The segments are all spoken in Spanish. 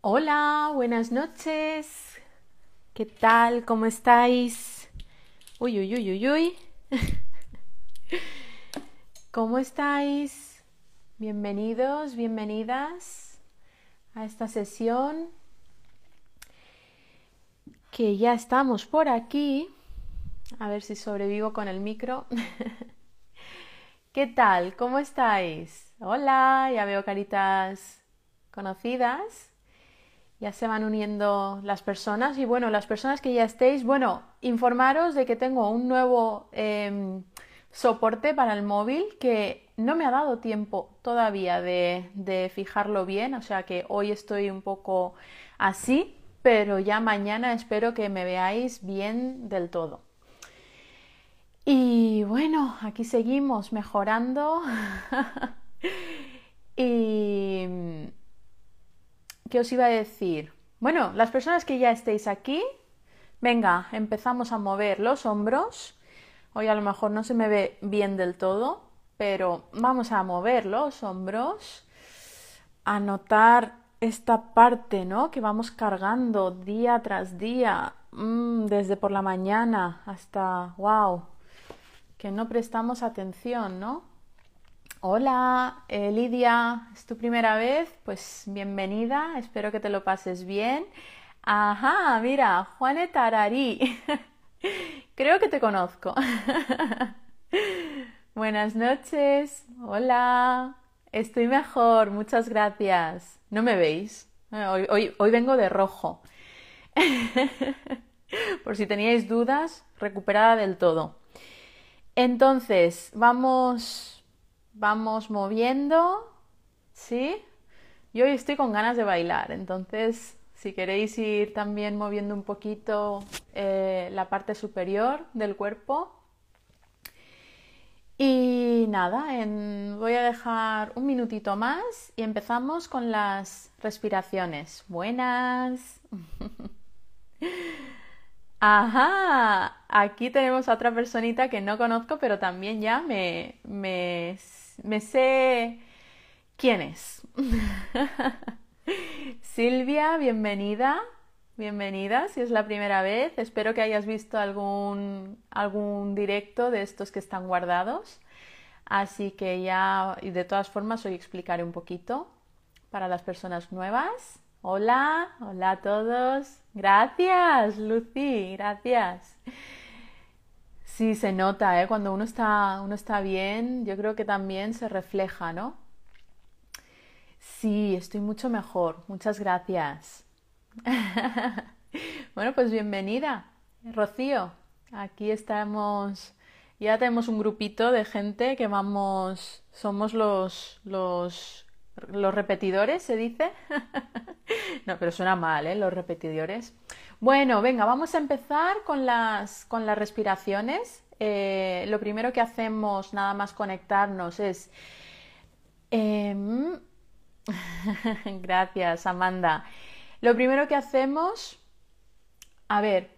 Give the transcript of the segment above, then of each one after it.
Hola, buenas noches. ¿Qué tal? ¿Cómo estáis? Uy, uy, uy, uy, uy. ¿Cómo estáis? Bienvenidos, bienvenidas a esta sesión que ya estamos por aquí. A ver si sobrevivo con el micro. ¿Qué tal? ¿Cómo estáis? Hola, ya veo caritas conocidas. Ya se van uniendo las personas y bueno, las personas que ya estéis, bueno, informaros de que tengo un nuevo em, soporte para el móvil que no me ha dado tiempo todavía de, de fijarlo bien, o sea que hoy estoy un poco así, pero ya mañana espero que me veáis bien del todo. Y bueno, aquí seguimos mejorando. y ¿qué os iba a decir? Bueno, las personas que ya estéis aquí, venga, empezamos a mover los hombros. Hoy a lo mejor no se me ve bien del todo, pero vamos a mover los hombros, a notar esta parte, ¿no? Que vamos cargando día tras día, mm, desde por la mañana hasta, wow, que no prestamos atención, ¿no? Hola, eh, Lidia, ¿es tu primera vez? Pues bienvenida, espero que te lo pases bien. Ajá, mira, Juanet Ararí. Creo que te conozco. Buenas noches, hola, estoy mejor, muchas gracias. ¿No me veis? Eh, hoy, hoy, hoy vengo de rojo. Por si teníais dudas, recuperada del todo. Entonces, vamos, vamos moviendo, ¿sí? Yo hoy estoy con ganas de bailar, entonces, si queréis ir también moviendo un poquito eh, la parte superior del cuerpo. Y nada, voy a dejar un minutito más y empezamos con las respiraciones. Buenas. Ajá, aquí tenemos a otra personita que no conozco, pero también ya me, me sé quién es. Silvia, bienvenida, bienvenida, si es la primera vez. Espero que hayas visto algún, algún directo de estos que están guardados. Así que ya, y de todas formas, hoy explicaré un poquito para las personas nuevas. Hola, hola a todos. Gracias, Lucy, gracias. Sí, se nota, ¿eh? Cuando uno está, uno está bien, yo creo que también se refleja, ¿no? Sí, estoy mucho mejor. Muchas gracias. bueno, pues bienvenida, Rocío. Aquí estamos, ya tenemos un grupito de gente que vamos, somos los, los los repetidores, se dice. no, pero suena mal, ¿eh? Los repetidores. Bueno, venga, vamos a empezar con las, con las respiraciones. Eh, lo primero que hacemos, nada más conectarnos, es... Em, gracias, Amanda. Lo primero que hacemos... A ver,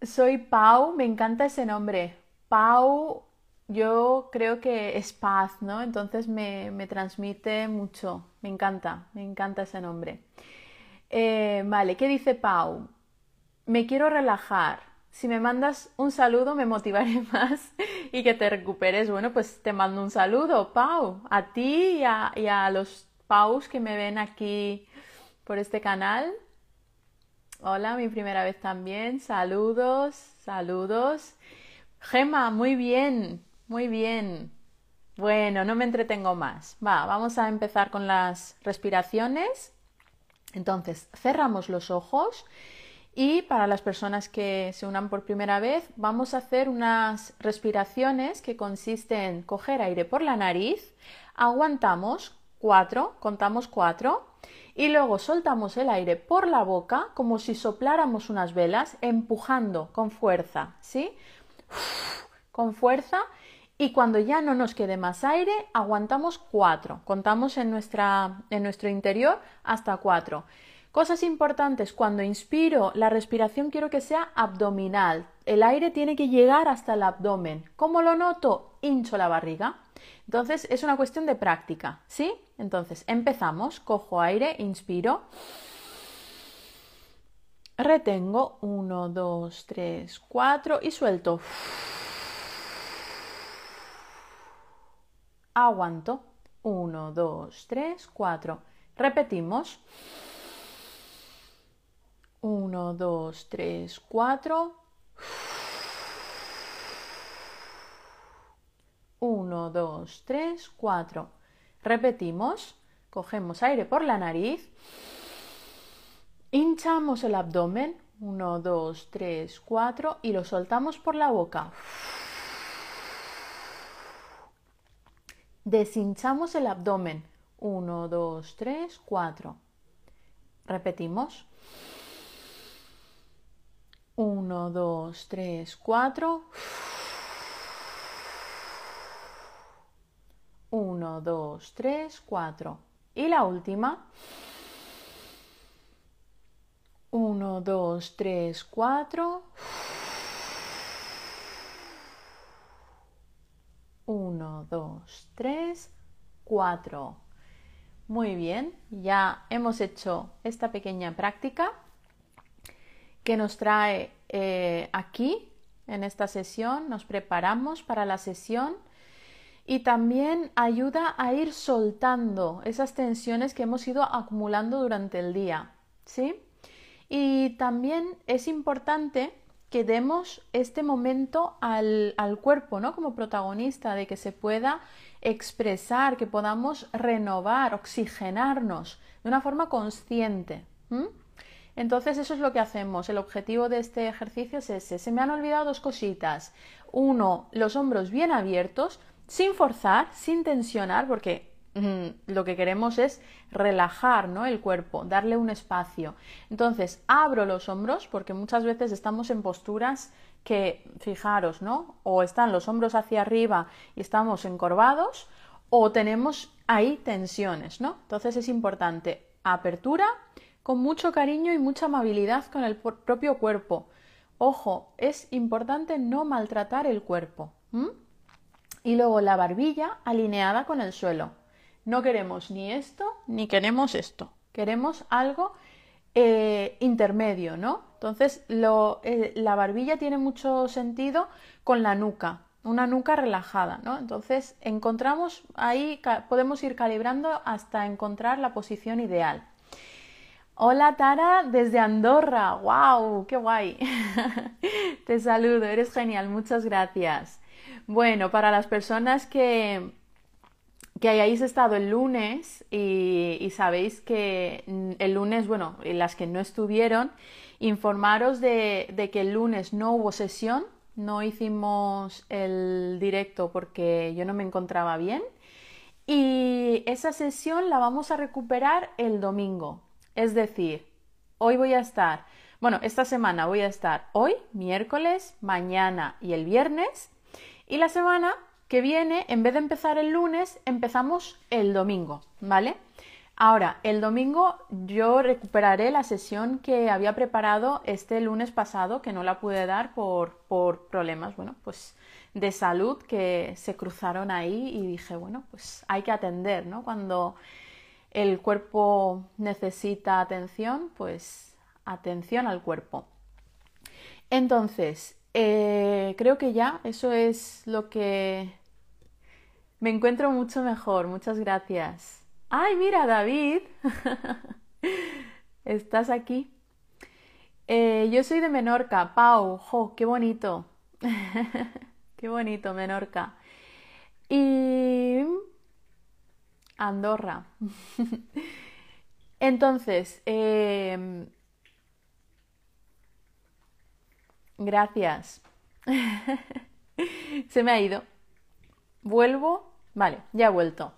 soy Pau, me encanta ese nombre. Pau yo creo que es paz, ¿no? Entonces me, me transmite mucho, me encanta, me encanta ese nombre. Eh, vale, ¿qué dice Pau? Me quiero relajar. Si me mandas un saludo me motivaré más y que te recuperes. Bueno, pues te mando un saludo, Pau, a ti y a, y a los Paus que me ven aquí por este canal. Hola, mi primera vez también. Saludos, saludos. Gema, muy bien. Muy bien. Bueno, no me entretengo más. Va, vamos a empezar con las respiraciones. Entonces, cerramos los ojos y para las personas que se unan por primera vez, vamos a hacer unas respiraciones que consisten en coger aire por la nariz, aguantamos cuatro, contamos cuatro, y luego soltamos el aire por la boca como si sopláramos unas velas, empujando con fuerza, ¿sí? Con fuerza y cuando ya no nos quede más aire, aguantamos cuatro. Contamos en, nuestra, en nuestro interior hasta cuatro. Cosas importantes, cuando inspiro, la respiración quiero que sea abdominal. El aire tiene que llegar hasta el abdomen. ¿Cómo lo noto? Hincho la barriga. Entonces es una cuestión de práctica, ¿sí? Entonces empezamos, cojo aire, inspiro. Retengo 1, 2, 3, 4 y suelto. Aguanto. 1, 2, 3, 4. Repetimos. 1, 2, 3, 4. 1, 2, 3, 4. Repetimos. Cogemos aire por la nariz. Hinchamos el abdomen. 1, 2, 3, 4 y lo soltamos por la boca. Deshinchamos el abdomen. 1, 2, 3, 4. Repetimos. 1, 2, 3, 4. 1, 2, 3, 4. Y la última. 1, 2, 3, 4. 1, 2, 3, 4. Muy bien, ya hemos hecho esta pequeña práctica que nos trae eh, aquí en esta sesión. Nos preparamos para la sesión y también ayuda a ir soltando esas tensiones que hemos ido acumulando durante el día. ¿Sí? Y también es importante que demos este momento al, cuerpo, ¿no? Como protagonista, de que se pueda expresar, que podamos renovar, oxigenarnos de una forma consciente. Entonces eso es lo que hacemos. El objetivo de este ejercicio es ese. Se me han olvidado dos cositas. Uno, los hombros bien abiertos, sin forzar, sin tensionar, porque lo que queremos es relajar ¿no? el cuerpo, darle un espacio. Entonces, abro los hombros porque muchas veces estamos en posturas que, fijaros, ¿no? O están los hombros hacia arriba y estamos encorvados o tenemos ahí tensiones, ¿no? Entonces es importante apertura con mucho cariño y mucha amabilidad con el propio cuerpo. Ojo, es importante no maltratar el cuerpo. Y luego la barbilla alineada con el suelo. No queremos ni esto ni queremos esto. Queremos algo eh, intermedio, ¿no? Entonces eh, la barbilla tiene mucho sentido con la nuca, una nuca relajada, ¿no? Entonces encontramos ahí, podemos ir calibrando hasta encontrar la posición ideal. Hola Tara desde Andorra, wow, qué guay. Te saludo, eres genial, muchas gracias. Bueno, para las personas que, que hayáis estado el lunes y, sabéis que el lunes, bueno, las que no estuvieron, informaros de, que el lunes no hubo sesión, no hicimos el directo porque yo no me encontraba bien y esa sesión la vamos a recuperar el domingo. Es decir, hoy voy a estar, bueno, esta semana voy a estar hoy, miércoles, mañana y el viernes y la semana que viene, en vez de empezar el lunes, empezamos el domingo, ¿vale? Ahora, el domingo yo recuperaré la sesión que había preparado este lunes pasado, que no la pude dar por, por problemas, bueno, pues de salud que se cruzaron ahí y dije, bueno, pues hay que atender, ¿no? Cuando el cuerpo necesita atención, pues atención al cuerpo. Entonces, eh, creo que ya eso es lo que me encuentro mucho mejor, muchas gracias. ¡Ay, mira, David! Estás aquí. Eh, yo soy de Menorca, Pau, ¡jo! ¡Qué bonito! ¡Qué bonito, Menorca! Y. Andorra. Entonces, em, gracias. Se me ha ido. Vuelvo Vale, ya he vuelto.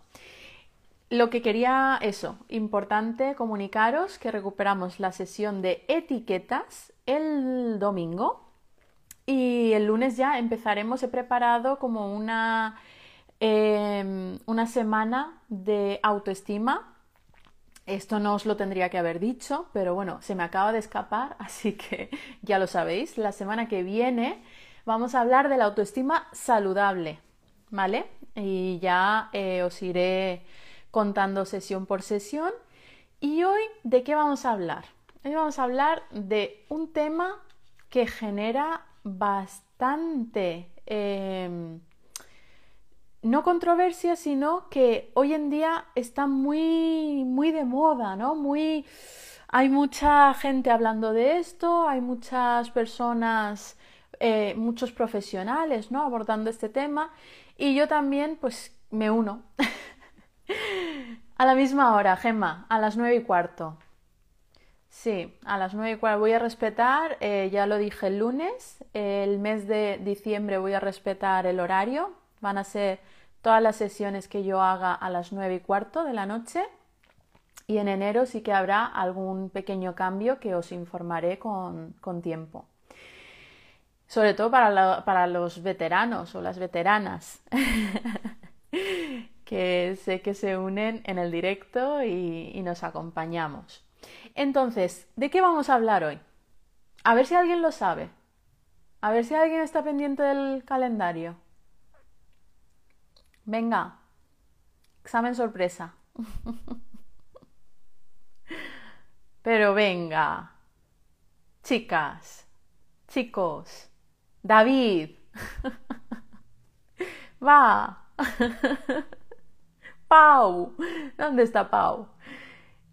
Lo que quería, eso, importante comunicaros que recuperamos la sesión de etiquetas el domingo y el lunes ya empezaremos, he preparado como una, em, una semana de autoestima Esto no os lo tendría que haber dicho, pero bueno, se me acaba de escapar, así que ya lo sabéis. La semana que viene vamos a hablar de la autoestima saludable, ¿vale? Y ya eh, os iré contando sesión por sesión. Y hoy, ¿de qué vamos a hablar? Hoy vamos a hablar de un tema que genera bastante em, no controversia, sino que hoy en día está muy, muy de moda, ¿no? Muy, hay mucha gente hablando de esto, hay muchas personas, eh, muchos profesionales, ¿no? Abordando este tema y yo también, pues, me uno. a la misma hora, Gemma, a las nueve y cuarto. Sí, a las nueve y cuarto voy a respetar, eh, ya lo dije el lunes, el mes de diciembre voy a respetar el horario, van a ser todas las sesiones que yo haga a las nueve y cuarto de la noche. Y en enero sí que habrá algún pequeño cambio que os informaré con, tiempo. Sobre todo para, los veteranos o las veteranas, que sé que se unen en el directo y, y nos acompañamos. Entonces, ¿de qué vamos a hablar hoy? A ver si alguien lo sabe. A ver si alguien está pendiente del calendario. Venga, examen sorpresa. Pero venga, chicas, chicos, David, va. Pau, ¿dónde está Pau?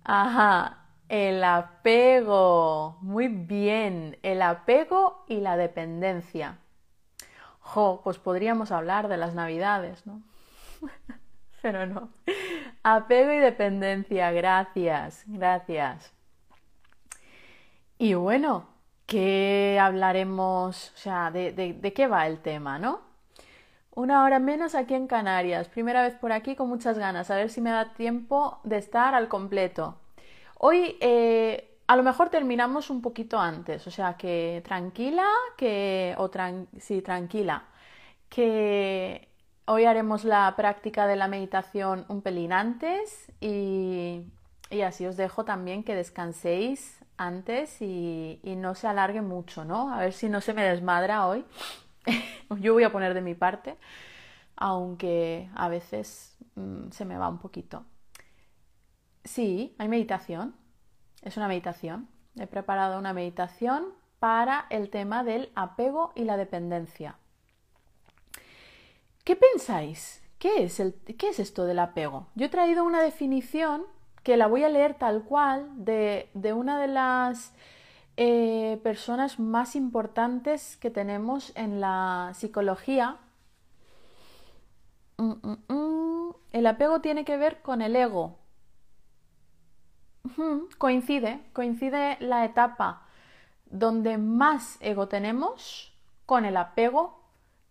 Ajá, el apego, muy bien, el apego y la dependencia. Jo, pues podríamos hablar de las navidades, ¿no? Pero no. Apego y dependencia, gracias, gracias. Y bueno, ¿qué hablaremos? O sea, de, qué va el tema, no? Una hora menos aquí en Canarias. Primera vez por aquí con muchas ganas. A ver si me da tiempo de estar al completo. Hoy eh, a lo mejor terminamos un poquito antes. O sea, que tranquila, que... o sí, tranquila. Que Hoy haremos la práctica de la meditación un pelín antes y, así os dejo también que descanséis antes y, no se alargue mucho, ¿no? A ver si no se me desmadra hoy. Yo voy a poner de mi parte, aunque a veces mm, se me va un poquito. Sí, hay meditación. Es una meditación. He preparado una meditación para el tema del apego y la dependencia. ¿Qué pensáis? ¿Qué es, el, ¿Qué es esto del apego? Yo he traído una definición que la voy a leer tal cual de, una de las eh, personas más importantes que tenemos en la psicología. Mm, mm, mm. El apego tiene que ver con el ego. Coincide, coincide la etapa donde más ego tenemos con el apego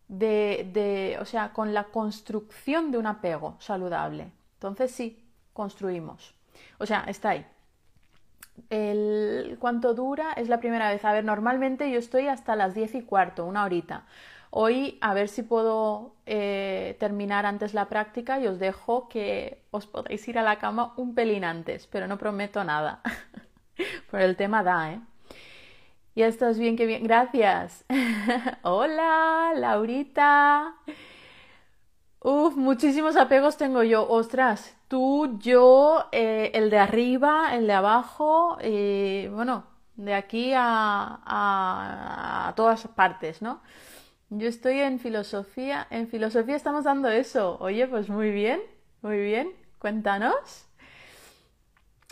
de, o sea, con la construcción de un apego saludable. Entonces sí, construimos. O sea, está ahí. El, ¿Cuánto dura? Es la primera vez. A ver, normalmente yo estoy hasta las diez y cuarto, una horita. Hoy a ver si puedo eh, terminar antes la práctica y os dejo que os podáis ir a la cama un pelín antes, pero no prometo nada. Por el tema da, ¿eh? Ya estás bien, que bien. Gracias. Hola, Laurita. Uf, muchísimos apegos tengo yo. Ostras, tú, yo, eh, el de arriba, el de abajo, y bueno, de aquí a, a, todas partes, ¿no? Yo estoy en filosofía. En filosofía estamos dando eso. Oye, pues muy bien, muy bien. Cuéntanos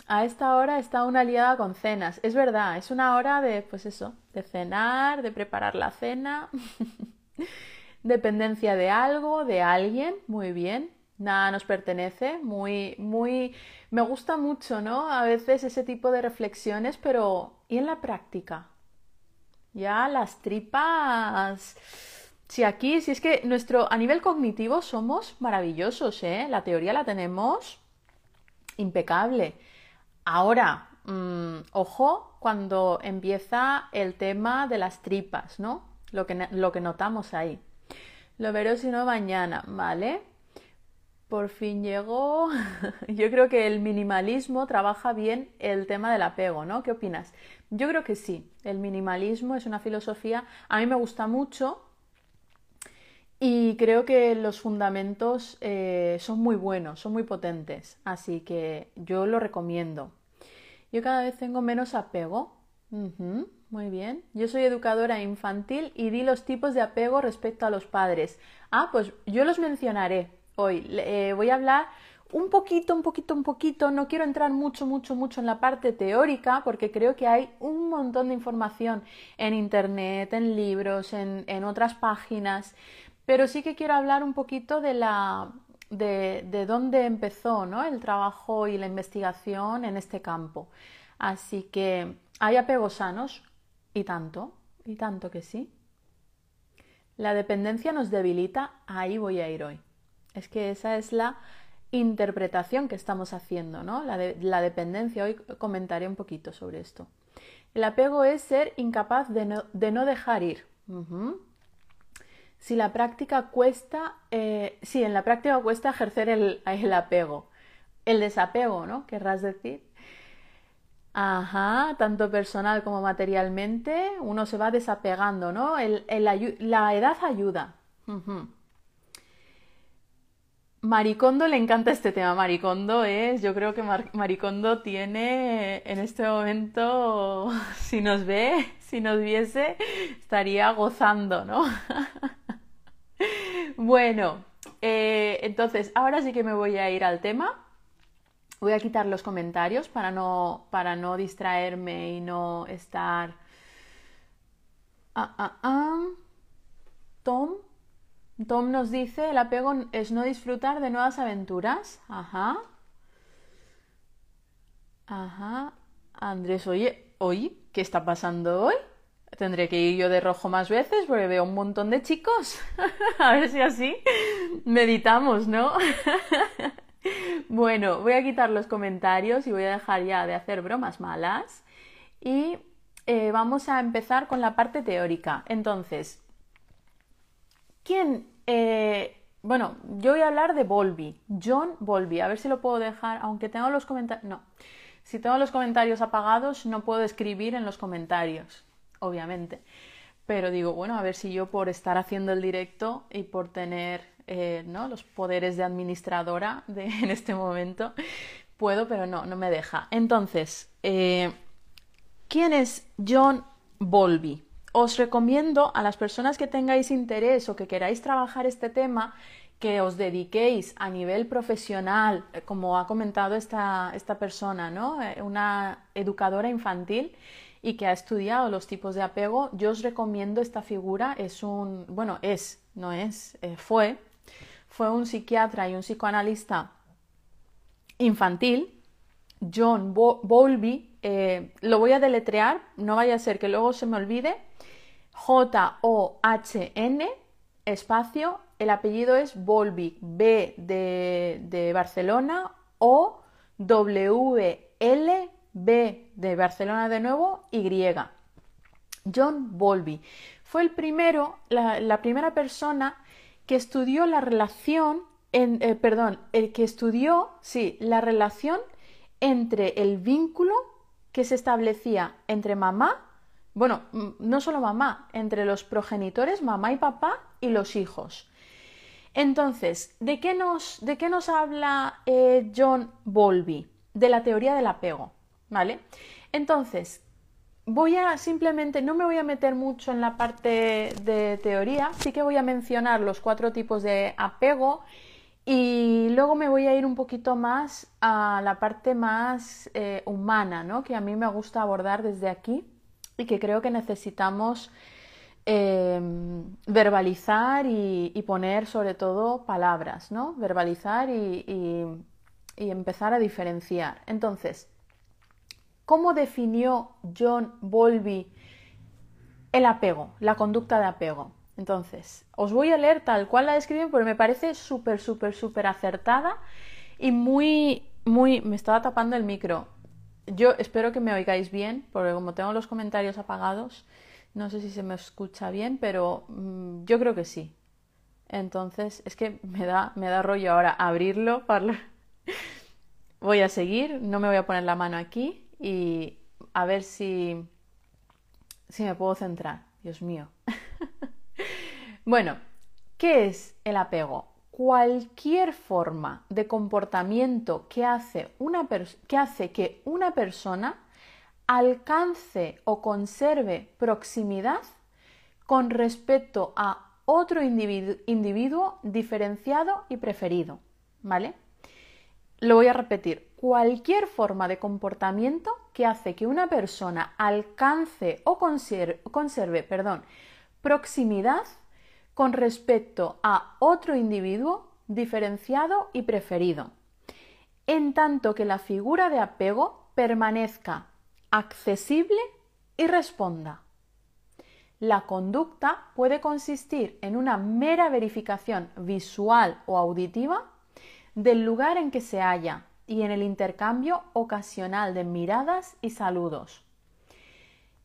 a esta hora está una aliada con cenas. Es verdad, es una hora de, pues eso, de cenar, de preparar la cena, dependencia de algo, de alguien, muy bien. Nada nos pertenece, muy, muy, me gusta mucho, ¿no? A veces ese tipo de reflexiones, pero ¿y en la práctica? Ya las tripas. Si aquí, si es que nuestro, a nivel cognitivo somos maravillosos, ¿eh? La teoría la tenemos impecable Ahora, mm, ojo cuando empieza el tema de las tripas, ¿no? Lo que, lo que notamos ahí. Lo veré si no mañana, ¿vale? Por fin llegó. Yo creo que el minimalismo trabaja bien el tema del apego, ¿no? ¿Qué opinas? Yo creo que sí. El minimalismo es una filosofía, a mí me gusta mucho y creo que los fundamentos eh, son muy buenos, son muy potentes, así que yo lo recomiendo. Yo cada vez tengo menos apego. muy bien. Yo soy educadora infantil y di los tipos de apego respecto a los padres. Ah, pues yo los mencionaré hoy. Eh, voy a hablar un poquito, un poquito, un poquito. No quiero entrar mucho, mucho, mucho en la parte teórica porque creo que hay un montón de información en Internet, en libros, en, en otras páginas. Pero sí que quiero hablar un poquito de la, de, de, dónde empezó ¿no? el trabajo y la investigación en este campo. Así que hay apegos sanos y tanto, y tanto que sí. La dependencia nos debilita, ahí voy a ir hoy. Es que esa es la interpretación que estamos haciendo, ¿no? La, de, la dependencia, hoy comentaré un poquito sobre esto. El apego es ser incapaz de no, de no dejar ir. Si la práctica cuesta, eh, sí, en la práctica cuesta ejercer el, el, apego, el desapego, ¿no? Querrás decir. Ajá, tanto personal como materialmente, uno se va desapegando, ¿no? La edad ayuda. Maricondo le encanta este tema. Maricondo es, yo creo que Maricondo tiene en este momento, si nos ve, si nos viese, estaría gozando, ¿no? bueno, eh, entonces, ahora sí que me voy a ir al tema. Voy a quitar los comentarios para no, para no distraerme y no estar... Ah, ah, ah. Tom, Tom nos dice, el apego es no disfrutar de nuevas aventuras. Ajá. Ajá. Andrés, oye, oye, ¿qué está pasando hoy? Tendré que ir yo de rojo más veces porque veo un montón de chicos. a ver si así meditamos, ¿no? bueno, voy a quitar los comentarios y voy a dejar ya de hacer bromas malas. Y eh, vamos a empezar con la parte teórica. Entonces, ¿Quién? Eh, bueno, yo voy a hablar de Volby, John Volby. A ver si lo puedo dejar, aunque tengo los comentarios. No, si tengo los comentarios apagados, no puedo escribir en los comentarios, obviamente. Pero digo, bueno, a ver si yo por estar haciendo el directo y por tener eh, ¿no? los poderes de administradora en este momento, puedo, pero no, no me deja. Entonces, eh, ¿quién es John Volby? Os recomiendo a las personas que tengáis interés o que queráis trabajar este tema que os dediquéis a nivel profesional, eh, como ha comentado esta, esta persona, ¿no? Eh, una educadora infantil y que ha estudiado los tipos de apego, yo os recomiendo esta figura, es un, bueno, es, no es, eh, fue, fue un psiquiatra y un psicoanalista infantil, John Bowlby, lo voy a deletrear, no vaya a ser que luego se me olvide, J-O-H-N, espacio, el apellido es Volvic, B de, de Barcelona, O, W, L, B de Barcelona de nuevo, Y. John Bowlby fue el primero, la, la, primera persona que estudió la relación, en, eh, perdón, el que estudió, sí, la relación entre el vínculo que se establecía entre mamá bueno, no solo mamá, entre los progenitores, mamá y papá y los hijos. Entonces, ¿de qué nos, de qué nos habla eh, John Bowlby? De la teoría del apego, ¿vale? Entonces, voy a simplemente, no me voy a meter mucho en la parte de teoría, sí que voy a mencionar los cuatro tipos de apego y luego me voy a ir un poquito más a la parte más eh, humana, ¿no? Que a mí me gusta abordar desde aquí y que creo que necesitamos eh, verbalizar y, poner sobre todo palabras, ¿no? Verbalizar y empezar a diferenciar. Entonces, ¿cómo definió John Bowlby el apego, la conducta de apego? Entonces, os voy a leer tal cual la describen porque me parece súper, súper, súper acertada y muy, muy... Me estaba tapando el micro yo espero que me oigáis bien, porque como tengo los comentarios apagados, no sé si se me escucha bien, pero mmm, yo creo que sí. Entonces, es que me da, me da rollo ahora abrirlo. Para... voy a seguir, no me voy a poner la mano aquí y a ver si, si me puedo centrar. Dios mío. bueno, ¿qué es el apego? Cualquier forma de comportamiento que hace, una que hace que una persona alcance o conserve proximidad con respecto a otro individuo, diferenciado y preferido. ¿Vale? Lo voy a repetir. Cualquier forma de comportamiento que hace que una persona alcance o conserve, conserve perdón, proximidad con respecto a otro individuo diferenciado y preferido, en tanto que la figura de apego permanezca accesible y responda. La conducta puede consistir en una mera verificación visual o auditiva del lugar en que se halla y en el intercambio ocasional de miradas y saludos.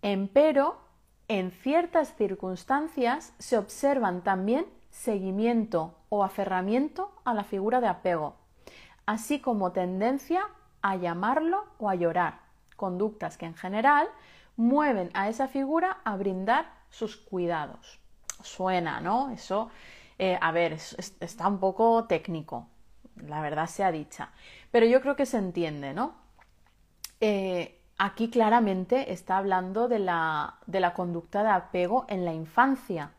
Empero, en ciertas circunstancias se observan también seguimiento o aferramiento a la figura de apego, así como tendencia a llamarlo o a llorar, conductas que en general mueven a esa figura a brindar sus cuidados. Suena, ¿no? Eso, eh, a ver, está un poco técnico, la verdad sea dicha, pero yo creo que se entiende, ¿no? Eh, aquí claramente está hablando de la, de la conducta de apego en la infancia,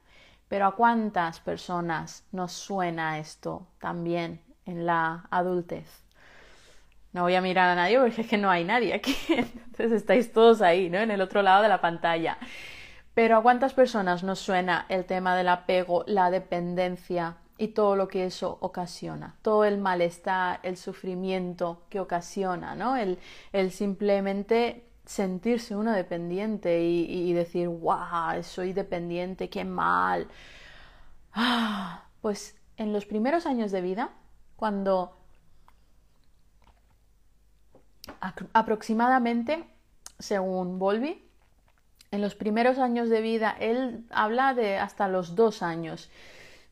pero ¿a cuántas personas nos suena esto también en la adultez? No voy a mirar a nadie porque es que no hay nadie aquí. Entonces estáis todos ahí, ¿no? En el otro lado de la pantalla. Pero ¿a cuántas personas nos suena el tema del apego, la dependencia y todo lo que eso ocasiona? Todo el malestar, el sufrimiento que ocasiona, ¿no? El, simplemente sentirse uno dependiente y, decir, ¡guau! Soy dependiente, qué mal. Ah, pues en los primeros años de vida, cuando aproximadamente, según Volvi, en los primeros años de vida, él habla de hasta los dos años.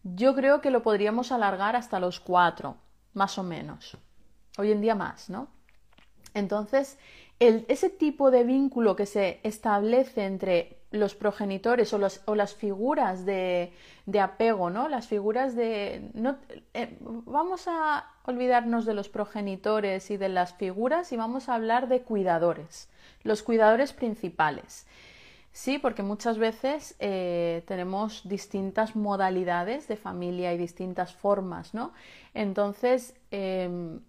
Yo creo que lo podríamos alargar hasta los cuatro, más o menos. Hoy en día más, ¿no? Entonces, ese tipo de vínculo que se establece entre los progenitores o, las figuras de, apego, ¿no? Las figuras de... No, eh, vamos a olvidarnos de los progenitores y de las figuras y vamos a hablar de cuidadores, los cuidadores principales. Sí, porque muchas veces eh, tenemos distintas modalidades de familia y distintas formas, ¿no? Entonces, em,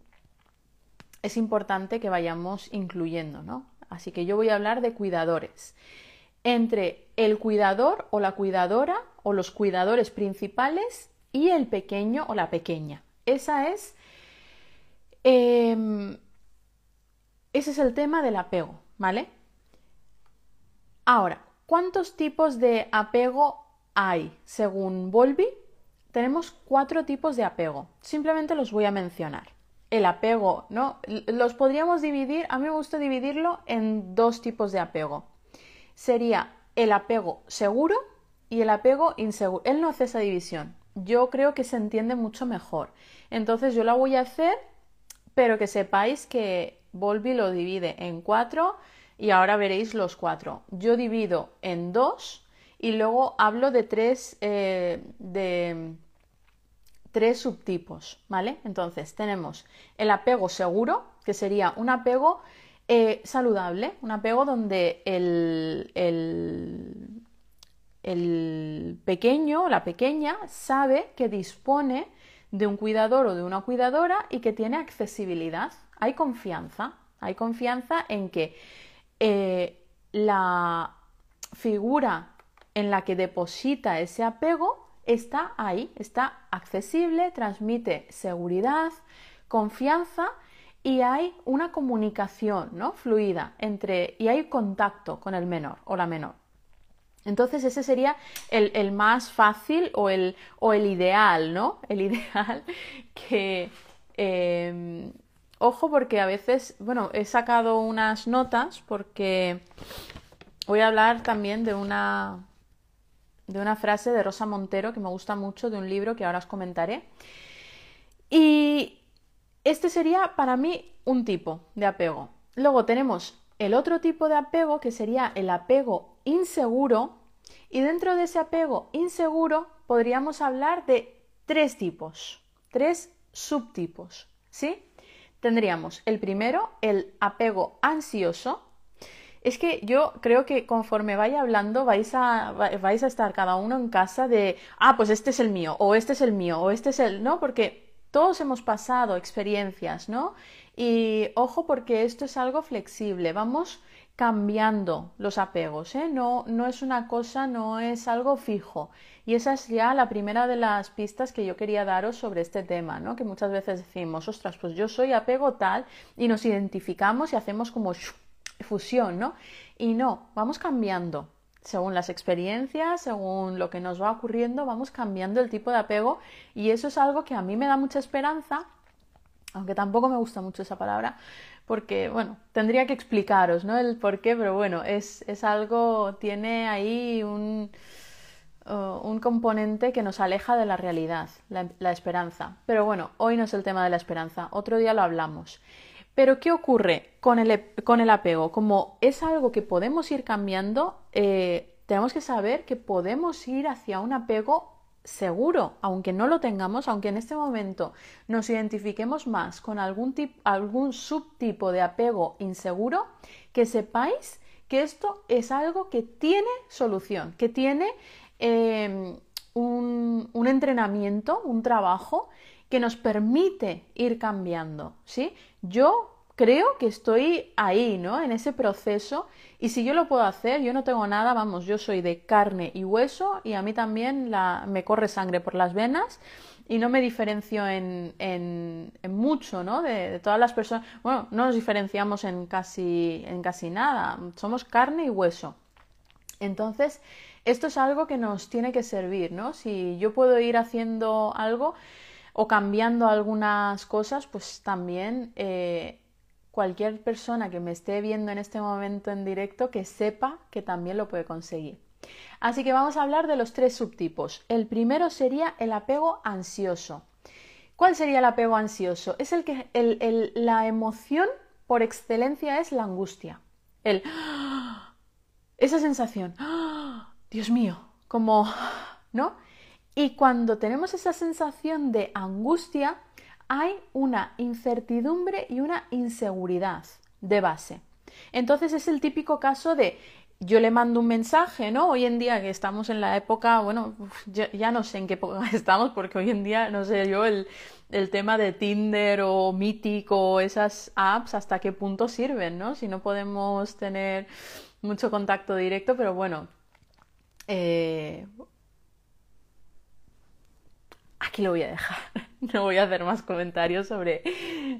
es importante que vayamos incluyendo, ¿no? Así que yo voy a hablar de cuidadores. Entre el cuidador o la cuidadora o los cuidadores principales y el pequeño o la pequeña. Esa es. Em, ese es el tema del apego, ¿vale? Ahora, ¿cuántos tipos de apego hay? Según Volvi, tenemos cuatro tipos de apego. Simplemente los voy a mencionar. El apego, ¿no? Los podríamos dividir, a mí me gusta dividirlo en dos tipos de apego. Sería el apego seguro y el apego inseguro. Él no hace esa división. Yo creo que se entiende mucho mejor. Entonces yo la voy a hacer, pero que sepáis que Volvi lo divide en cuatro y ahora veréis los cuatro. Yo divido en dos y luego hablo de tres, eh, de tres subtipos, ¿vale? Entonces tenemos el apego seguro, que sería un apego eh, saludable, un apego donde el, el, el pequeño o la pequeña sabe que dispone de un cuidador o de una cuidadora y que tiene accesibilidad. Hay confianza, hay confianza en que eh, la figura en la que deposita ese apego está ahí, está accesible, transmite seguridad, confianza y hay una comunicación ¿no? fluida entre y hay contacto con el menor o la menor. Entonces ese sería el, más fácil o el, o el, ideal, ¿no? El ideal que, em, Ojo porque a veces, bueno, he sacado unas notas porque voy a hablar también de una de una frase de Rosa Montero que me gusta mucho de un libro que ahora os comentaré. Y este sería para mí un tipo de apego. Luego tenemos el otro tipo de apego que sería el apego inseguro y dentro de ese apego inseguro podríamos hablar de tres tipos, tres subtipos, ¿sí? Tendríamos el primero, el apego ansioso. Es que yo creo que conforme vaya hablando vais a, vais a estar cada uno en casa de, ah, pues este es el mío, o este es el mío, o este es el, ¿no? Porque todos hemos pasado experiencias, ¿no? Y ojo porque esto es algo flexible, vamos cambiando los apegos, ¿eh? no, no es una cosa, no es algo fijo. Y esa es ya la primera de las pistas que yo quería daros sobre este tema, ¿no? Que muchas veces decimos, ostras, pues yo soy apego tal y nos identificamos y hacemos como fusión, ¿no? Y no, vamos cambiando. Según las experiencias, según lo que nos va ocurriendo, vamos cambiando el tipo de apego y eso es algo que a mí me da mucha esperanza, aunque tampoco me gusta mucho esa palabra, porque, bueno, tendría que explicaros, ¿no? El por qué, pero bueno, es, es algo, tiene ahí un, un, componente que nos aleja de la realidad, la, la, esperanza. Pero bueno, hoy no es el tema de la esperanza, otro día lo hablamos. Pero ¿qué ocurre con el, con el apego? Como es algo que podemos ir cambiando, eh, tenemos que saber que podemos ir hacia un apego seguro, aunque no lo tengamos, aunque en este momento nos identifiquemos más con algún, algún subtipo de apego inseguro, que sepáis que esto es algo que tiene solución, que tiene em, un, un, entrenamiento, un trabajo que nos permite ir cambiando, ¿sí? Yo creo que estoy ahí, ¿no? En ese proceso. Y si yo lo puedo hacer, yo no tengo nada, vamos, yo soy de carne y hueso y a mí también la, me corre sangre por las venas y no me diferencio en, en, mucho, ¿no? De, todas las personas. Bueno, no nos diferenciamos en casi, en casi nada. Somos carne y hueso. Entonces, esto es algo que nos tiene que servir, ¿no? Si yo puedo ir haciendo algo o cambiando algunas cosas, pues también eh, cualquier persona que me esté viendo en este momento en directo que sepa que también lo puede conseguir. Así que vamos a hablar de los tres subtipos. El primero sería el apego ansioso. ¿Cuál sería el apego ansioso? Es el que la emoción por excelencia es la angustia. El esa sensación, Dios mío, como, ¿no? Y cuando tenemos esa sensación de angustia, hay una incertidumbre y una inseguridad de base. Entonces es el típico caso de yo le mando un mensaje, ¿no? Hoy en día que estamos en la época, bueno, ya, no sé en qué época estamos, porque hoy en día, no sé yo, el, el tema de Tinder o Mythic o esas apps, hasta qué punto sirven, ¿no? Si no podemos tener mucho contacto directo, pero bueno, eh, aquí lo voy a dejar. No voy a hacer más comentarios sobre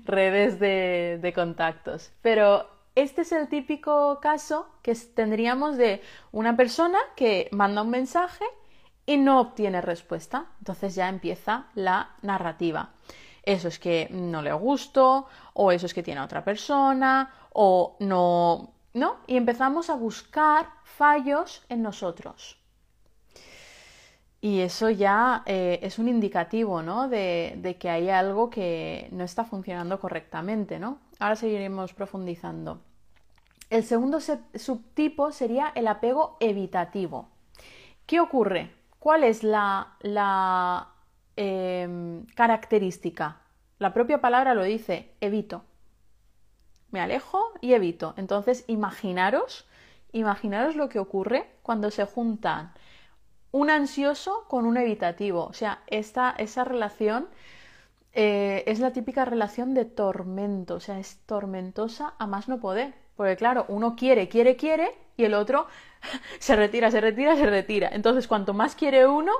redes de, contactos. Pero este es el típico caso que tendríamos de una persona que manda un mensaje y no obtiene respuesta. Entonces ya empieza la narrativa. Eso es que no le gusto, o eso es que tiene a otra persona, o no, ¿no? Y empezamos a buscar fallos en nosotros. Y eso ya eh, es un indicativo, ¿no? De, que hay algo que no está funcionando correctamente, ¿no? Ahora seguiremos profundizando. El segundo subtipo sería el apego evitativo. ¿Qué ocurre? ¿Cuál es la, em, característica? La propia palabra lo dice, evito. Me alejo y evito. Entonces, imaginaros, imaginaros lo que ocurre cuando se juntan un ansioso con un evitativo. O sea, esta, esa relación eh, es la típica relación de tormento. O sea, es tormentosa a más no poder. Porque claro, uno quiere, quiere, quiere y el otro se retira, se retira, se retira. Entonces, cuanto más quiere uno,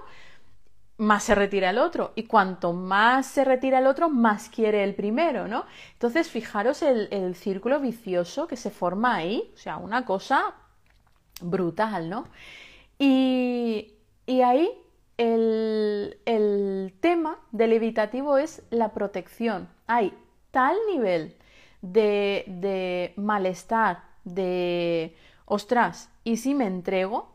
más se retira el otro. Y cuanto más se retira el otro, más quiere el primero, ¿no? Entonces, fijaros el, el círculo vicioso que se forma ahí. O sea, una cosa brutal, ¿no? Y y ahí el, tema del evitativo es la protección. Hay tal nivel de, malestar, de, ostras, ¿y si me entrego?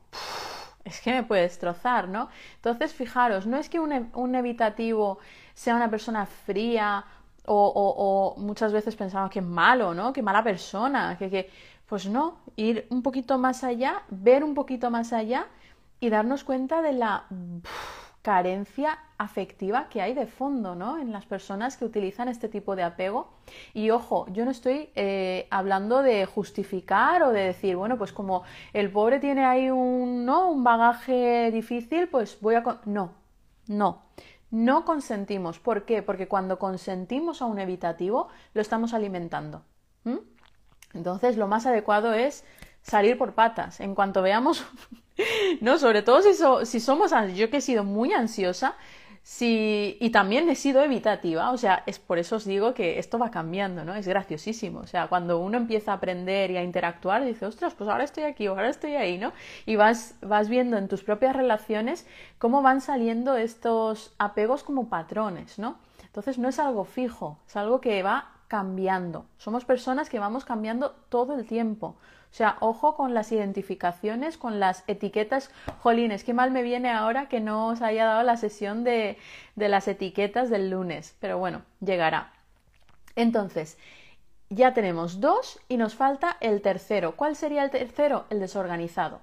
Es que me puede destrozar, ¿no? Entonces, fijaros, no es que un, evitativo sea una persona fría o, muchas veces pensamos que es malo, ¿no? Que mala persona, que, que, pues no, ir un poquito más allá, ver un poquito más allá y darnos cuenta de la carencia afectiva que hay de fondo ¿no? en las personas que utilizan este tipo de apego. Y ojo, yo no estoy eh, hablando de justificar o de decir, bueno, pues como el pobre tiene ahí un, ¿no? un bagaje difícil, pues voy a... No, no. No consentimos. ¿Por qué? Porque cuando consentimos a un evitativo, lo estamos alimentando. Entonces, lo más adecuado es salir por patas. En cuanto veamos no, sobre todo si, si somos, yo que he sido muy ansiosa, si, y también he sido evitativa, o sea, es por eso os digo que esto va cambiando, ¿no? Es graciosísimo, o sea, cuando uno empieza a aprender y a interactuar, dice, ostras, pues ahora estoy aquí, ahora estoy ahí, ¿no? Y vas, vas viendo en tus propias relaciones cómo van saliendo estos apegos como patrones, ¿no? Entonces no es algo fijo, es algo que va cambiando. Somos personas que vamos cambiando todo el tiempo. O sea, ojo con las identificaciones, con las etiquetas. Jolines, qué mal me viene ahora que no os haya dado la sesión de, de las etiquetas del lunes, pero bueno, llegará. Entonces, ya tenemos dos y nos falta el tercero. ¿Cuál sería el tercero? El desorganizado.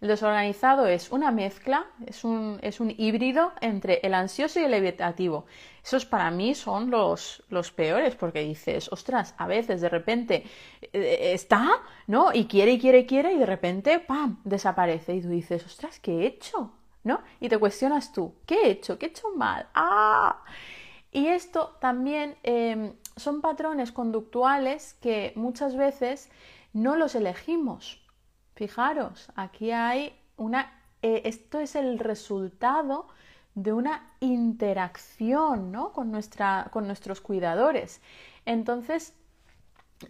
El desorganizado es una mezcla, es un, es un híbrido entre el ansioso y el evitativo. Esos para mí son los, los peores porque dices, ostras, a veces de repente eh, está, ¿no? Y quiere y quiere y quiere y de repente, ¡pam!, desaparece y tú dices, ostras, ¿qué he hecho? ¿No? Y te cuestionas tú, ¿qué he hecho? ¿Qué he hecho mal? ¡Ah! Y esto también em, son patrones conductuales que muchas veces no los elegimos. Fijaros, aquí hay una... Eh, esto es el resultado de una interacción ¿no? con, nuestra, con nuestros cuidadores. Entonces,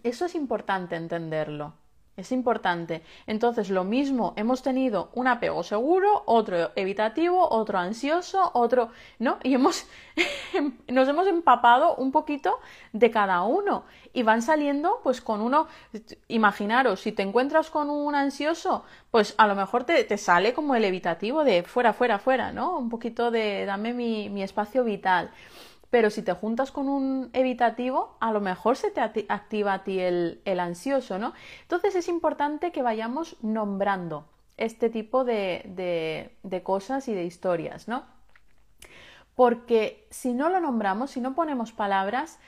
eso es importante entenderlo. Es importante. Entonces, lo mismo, hemos tenido un apego seguro, otro evitativo, otro ansioso, otro, ¿no? Y hemos, nos hemos empapado un poquito de cada uno. Y van saliendo, pues con uno, imaginaros, si te encuentras con un ansioso, pues a lo mejor te, te sale como el evitativo de fuera, fuera, fuera, ¿no? Un poquito de dame mi, mi espacio vital pero si te juntas con un evitativo, a lo mejor se te activa a ti el, ansioso, ¿no? Entonces es importante que vayamos nombrando este tipo de, cosas y de historias, ¿no? Porque si no lo nombramos, si no ponemos palabras,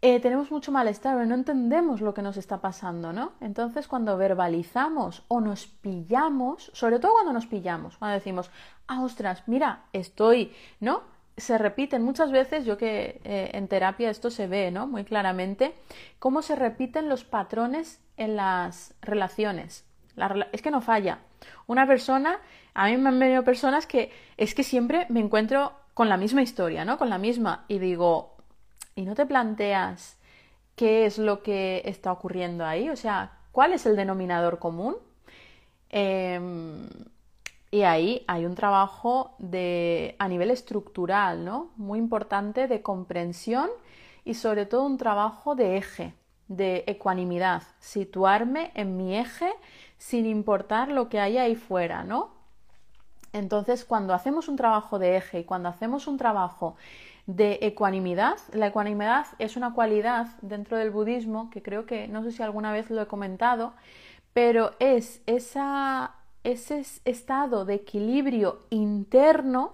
eh, tenemos mucho malestar, no entendemos lo que nos está pasando, ¿no? Entonces, cuando verbalizamos o nos pillamos, sobre todo cuando nos pillamos, cuando decimos, ah, ostras, mira, estoy, ¿no? Se repiten muchas veces, yo que eh, en terapia esto se ve, ¿no? Muy claramente, cómo se repiten los patrones en las relaciones. es que no falla. Una persona, a mí me han venido personas que es que siempre me encuentro con la misma historia, ¿no? Con la misma. Y digo, ¿y no te planteas qué es lo que está ocurriendo ahí? O sea, ¿cuál es el denominador común? Eh, y ahí hay un trabajo de, a nivel estructural, ¿no? Muy importante de comprensión y sobre todo un trabajo de eje, de ecuanimidad, situarme en mi eje sin importar lo que haya ahí fuera, ¿no? Entonces, cuando hacemos un trabajo de eje y cuando hacemos un trabajo de ecuanimidad, la ecuanimidad es una cualidad dentro del budismo que creo que, no sé si alguna vez lo he comentado, pero es esa ese estado de equilibrio interno,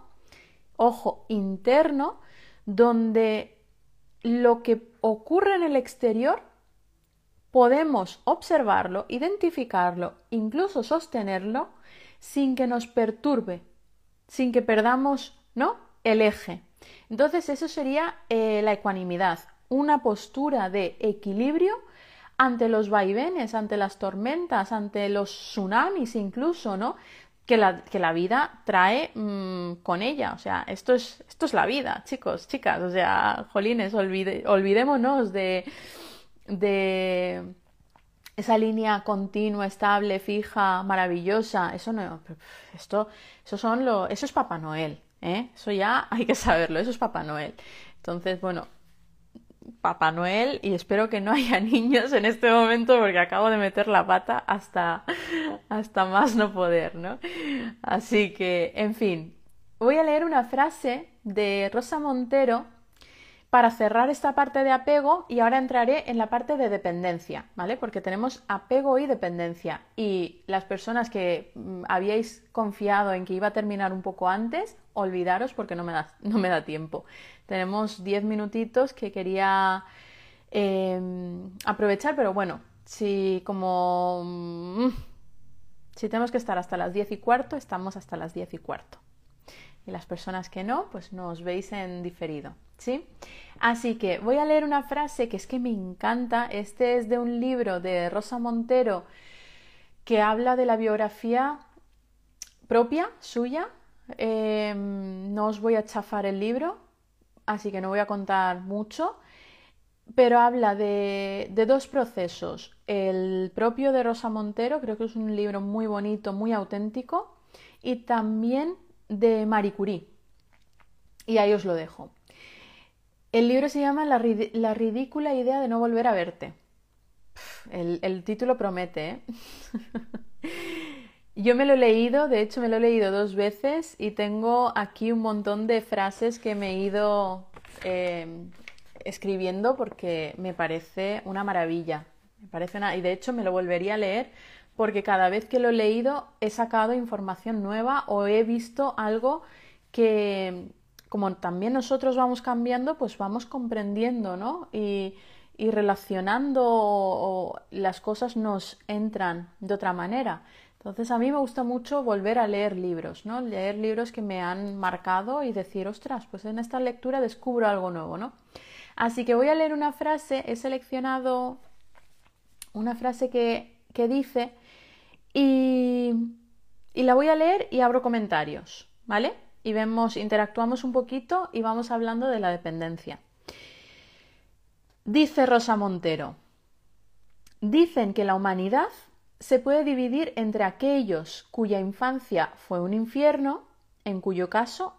ojo, interno, donde lo que ocurre en el exterior podemos observarlo, identificarlo, incluso sostenerlo sin que nos perturbe, sin que perdamos, ¿no? El eje. Entonces, eso sería eh, la ecuanimidad, una postura de equilibrio ante los vaivenes, ante las tormentas, ante los tsunamis incluso, ¿no? Que la, que la vida trae mm, con ella. O sea, esto es, esto es la vida, chicos, chicas. O sea, jolines, olvidémonos de, de esa línea continua, estable, fija, maravillosa. Eso no, esto, eso son lo, eso es Papá Noel, ¿eh? Eso ya hay que saberlo, eso es Papá Noel. Entonces, bueno, Papá Noel y espero que no haya niños en este momento porque acabo de meter la pata hasta, hasta más no poder, ¿no? Así que, en fin, voy a leer una frase de Rosa Montero para cerrar esta parte de apego y ahora entraré en la parte de dependencia, ¿vale? Porque tenemos apego y dependencia y las personas que mm, habíais confiado en que iba a terminar un poco antes, olvidaros porque no me da, no me da tiempo. Tenemos 10 minutitos que quería em, aprovechar, pero bueno, si como... Mm, si tenemos que estar hasta las 10 y cuarto, estamos hasta las 10 y cuarto. Y las personas que no, pues nos veis en diferido. ¿sí? Así que voy a leer una frase que es que me encanta. Este es de un libro de Rosa Montero que habla de la biografía propia, suya. Em, no os voy a chafar el libro, así que no voy a contar mucho, pero habla de, dos procesos. El propio de Rosa Montero, creo que es un libro muy bonito, muy auténtico, y también de Marie Curie. Y ahí os lo dejo. El libro se llama La, ridícula idea de no volver a verte. El, título promete, ¿eh? Yo me lo he leído, de hecho me lo he leído dos veces y tengo aquí un montón de frases que me he ido em, escribiendo porque me parece una maravilla. Me parece una... Y de hecho me lo volvería a leer porque cada vez que lo he leído he sacado información nueva o he visto algo que, como también nosotros vamos cambiando, pues vamos comprendiendo, ¿no? Y, relacionando las cosas nos entran de otra manera. Entonces a mí me gusta mucho volver a leer libros, ¿no? Leer libros que me han marcado y decir, ostras, pues en esta lectura descubro algo nuevo, ¿no? Así que voy a leer una frase, he seleccionado una frase que, que dice y, y la voy a leer y abro comentarios, ¿vale? y vemos, interactuamos un poquito y vamos hablando de la dependencia. Dice Rosa Montero, dicen que la humanidad se puede dividir entre aquellos cuya infancia fue un infierno, en cuyo caso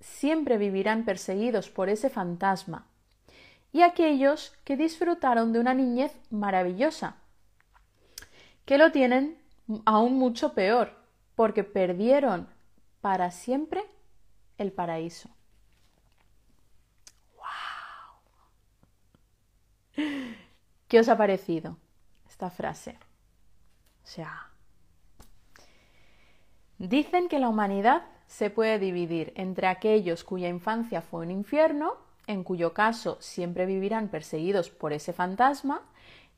siempre vivirán perseguidos por ese fantasma, y aquellos que disfrutaron de una niñez maravillosa, que lo tienen aún mucho peor, porque perdieron para siempre el paraíso. ¡Wow! ¿Qué os ha parecido esta frase? O sea, dicen que la humanidad se puede dividir entre aquellos cuya infancia fue un infierno, en cuyo caso siempre vivirán perseguidos por ese fantasma,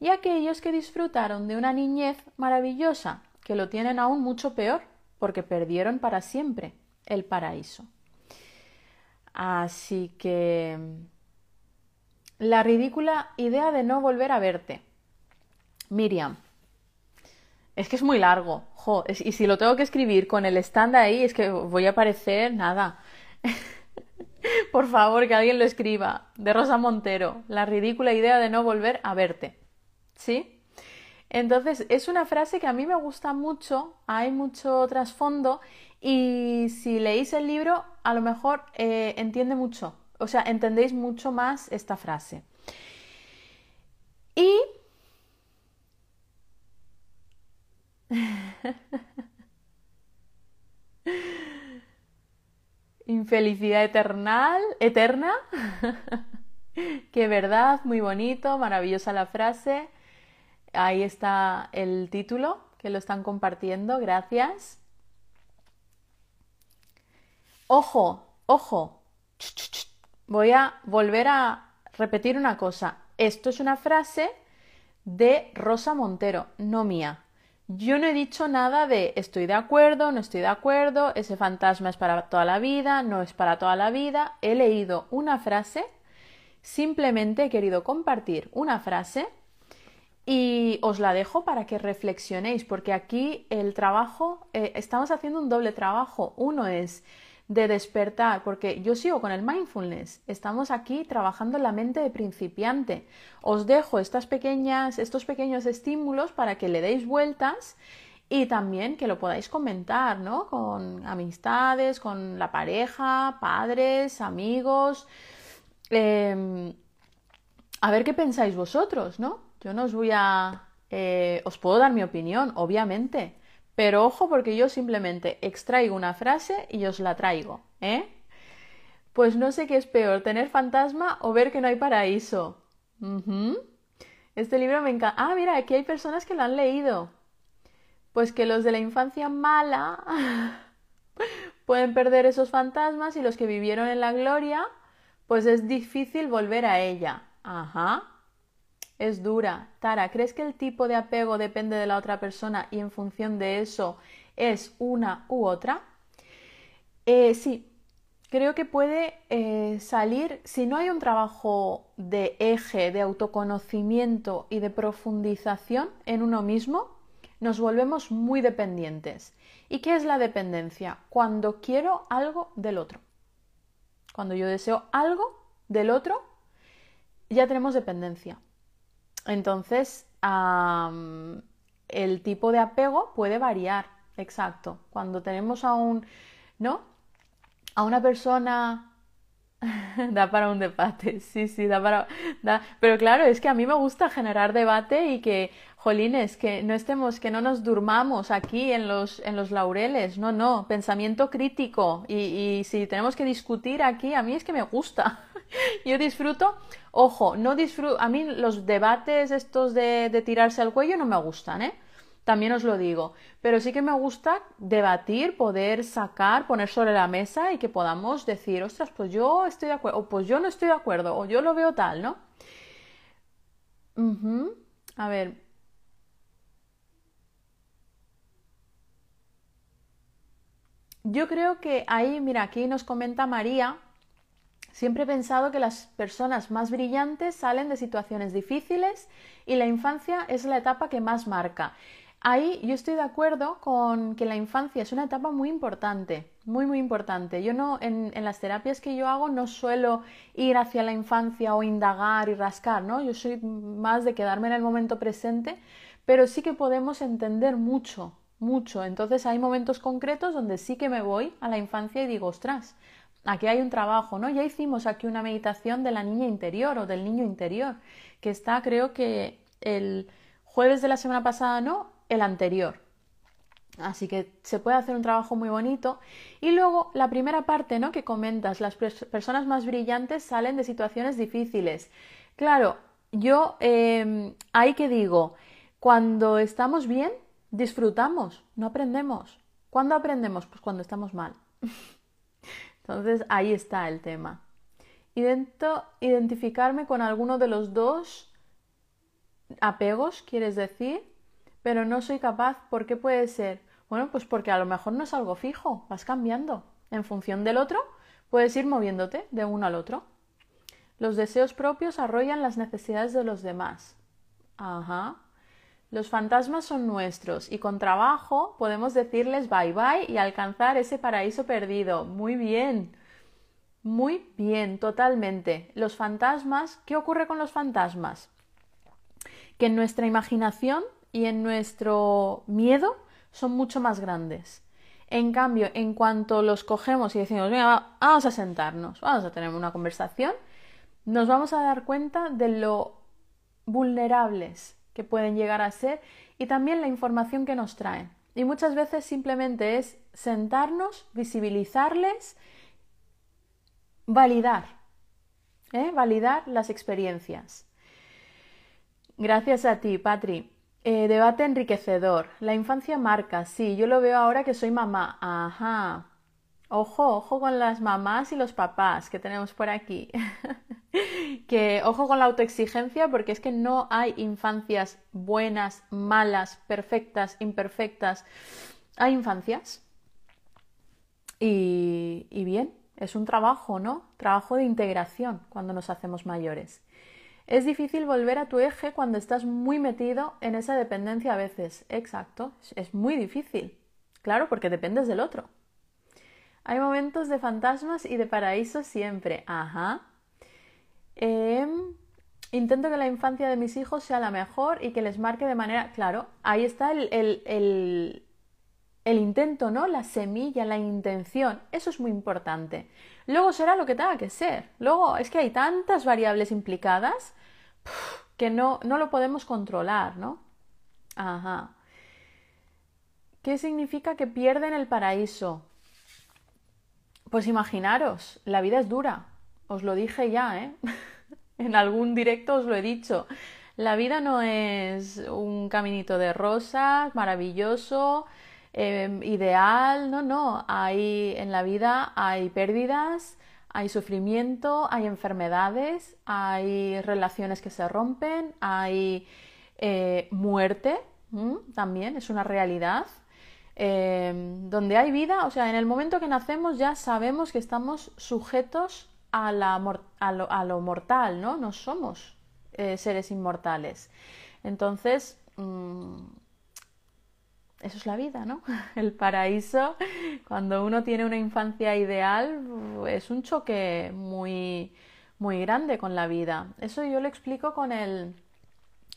y aquellos que disfrutaron de una niñez maravillosa, que lo tienen aún mucho peor, porque perdieron para siempre el paraíso. Así que la ridícula idea de no volver a verte. Miriam. Es que es muy largo. y si lo tengo que escribir con el stand ahí, es que voy a aparecer nada. Por favor, que alguien lo escriba. De Rosa Montero. La ridícula idea de no volver a verte. ¿Sí? Entonces, es una frase que a mí me gusta mucho, hay mucho trasfondo y si leéis el libro, a lo mejor eh, entiende mucho, o sea, entendéis mucho más esta frase. Y infelicidad eternal, eterna. Qué verdad, muy bonito, maravillosa la frase. Ahí está el título que lo están compartiendo, gracias. Ojo, ojo. Voy a volver a repetir una cosa. Esto es una frase de Rosa Montero, no mía. Yo no he dicho nada de estoy de acuerdo, no estoy de acuerdo, ese fantasma es para toda la vida, no es para toda la vida. He leído una frase, simplemente he querido compartir una frase y os la dejo para que reflexionéis, porque aquí el trabajo, eh, estamos haciendo un doble trabajo. Uno es de despertar, porque yo sigo con el mindfulness. Estamos aquí trabajando en la mente de principiante. Os dejo estas pequeñas, estos pequeños estímulos para que le deis vueltas y también que lo podáis comentar, ¿no? Con amistades, con la pareja, padres, amigos. Em, a ver qué pensáis vosotros, ¿no? Yo no os voy a... Eh, os puedo dar mi opinión, obviamente Pero ojo porque yo simplemente extraigo una frase y os la traigo, ¿eh? Pues no sé qué es peor, tener fantasma o ver que no hay paraíso. Este libro me encanta. Ah, mira, aquí hay personas que lo han leído. Pues que los de la infancia mala pueden perder esos fantasmas y los que vivieron en la gloria, pues es difícil volver a ella. Ajá. Es dura. Tara, ¿crees que el tipo de apego depende de la otra persona y en función de eso es una u otra? Eh, sí, creo que puede eh, salir, si no hay un trabajo de eje, de autoconocimiento y de profundización en uno mismo, nos volvemos muy dependientes. ¿Y qué es la dependencia? Cuando quiero algo del otro. Cuando yo deseo algo del otro, ya tenemos dependencia. Entonces, el tipo de apego puede variar, exacto. Cuando tenemos a un, ¿no? A una persona da para un debate, sí, sí, da para... Pero claro, es que a mí me gusta generar debate y que jolines, que no estemos, que no nos durmamos aquí en los, en los laureles, no, no, pensamiento crítico y, y si tenemos que discutir aquí, a mí es que me gusta. Yo disfruto, ojo, no disfruto, a mí los debates estos de, de tirarse al cuello no me gustan, ¿eh? También os lo digo, pero sí que me gusta debatir, poder sacar, poner sobre la mesa y que podamos decir, ostras, pues yo estoy de acuerdo, o pues yo no estoy de acuerdo, o yo lo veo tal, ¿no? A ver, Yo creo que ahí, mira, aquí nos comenta María, siempre he pensado que las personas más brillantes salen de situaciones difíciles y la infancia es la etapa que más marca. Ahí yo estoy de acuerdo con que la infancia es una etapa muy importante, muy muy importante. Yo no, en, en, las terapias que yo hago no suelo ir hacia la infancia o indagar y rascar, ¿no? Yo soy más de quedarme en el momento presente, pero sí que podemos entender mucho mucho. Entonces hay momentos concretos donde sí que me voy a la infancia y digo, ostras, aquí hay un trabajo, ¿no? Ya hicimos aquí una meditación de la niña interior o del niño interior, que está creo que el jueves de la semana pasada, no, el anterior. Así que se puede hacer un trabajo muy bonito. Y luego la primera parte, ¿no? Que comentas, las personas más brillantes salen de situaciones difíciles. Claro, yo eh, ahí que digo, cuando estamos bien, disfrutamos, no aprendemos. ¿Cuándo aprendemos? Pues cuando estamos mal. Entonces ahí está el tema. Intento identificarme con alguno de los dos apegos, quieres decir, pero no soy capaz. ¿Por qué puede ser? Bueno, pues porque a lo mejor no es algo fijo, vas cambiando. En función del otro, puedes ir moviéndote de uno al otro. Los deseos propios arrollan las necesidades de los demás. Ajá. Los fantasmas son nuestros y con trabajo podemos decirles bye bye y alcanzar ese paraíso perdido. Muy bien. Muy bien, totalmente. Los fantasmas, ¿qué ocurre con los fantasmas? Que en nuestra imaginación y en nuestro miedo son mucho más grandes. En cambio, en cuanto los cogemos y decimos, venga, vamos a sentarnos, vamos a tener una conversación, nos vamos a dar cuenta de lo vulnerables que pueden llegar a ser y también la información que nos traen. Y muchas veces simplemente es sentarnos, visibilizarles, validar, ¿eh? validar las experiencias. Gracias a ti, Patri. Eh, debate enriquecedor. La infancia marca, sí, yo lo veo ahora que soy mamá. Ajá. Ojo, ojo con las mamás y los papás que tenemos por aquí. que ojo con la autoexigencia porque es que no hay infancias buenas, malas, perfectas, imperfectas. Hay infancias. Y, bien, es un trabajo, ¿no? Trabajo de integración cuando nos hacemos mayores. Es difícil volver a tu eje cuando estás muy metido en esa dependencia a veces. Exacto, es muy difícil. Claro, porque dependes del otro. Hay momentos de fantasmas y de paraísos siempre. Ajá. Em, intento que la infancia de mis hijos sea la mejor y que les marque de manera. Claro, ahí está el, el, el, intento, ¿no? La semilla, la intención. Eso es muy importante. Luego será lo que tenga que ser. Luego es que hay tantas variables implicadas que no, no lo podemos controlar, ¿no? Ajá. ¿Qué significa que pierden el paraíso? Pues imaginaros, la vida es dura. Os lo dije ya, ¿eh? en algún directo os lo he dicho. La vida no es un caminito de rosas maravilloso, em, ideal, no, no. Hay en la vida hay pérdidas, hay sufrimiento, hay enfermedades, hay relaciones que se rompen, hay eh, muerte, también es una realidad. Em, donde hay vida, o sea, en el momento que nacemos ya sabemos que estamos sujetos a, la, a, lo, mortal, ¿no? No somos eh, seres inmortales. Entonces, mm, eso es la vida, ¿no? El paraíso, cuando uno tiene una infancia ideal, es un choque muy, muy grande con la vida. Eso yo lo explico con, el,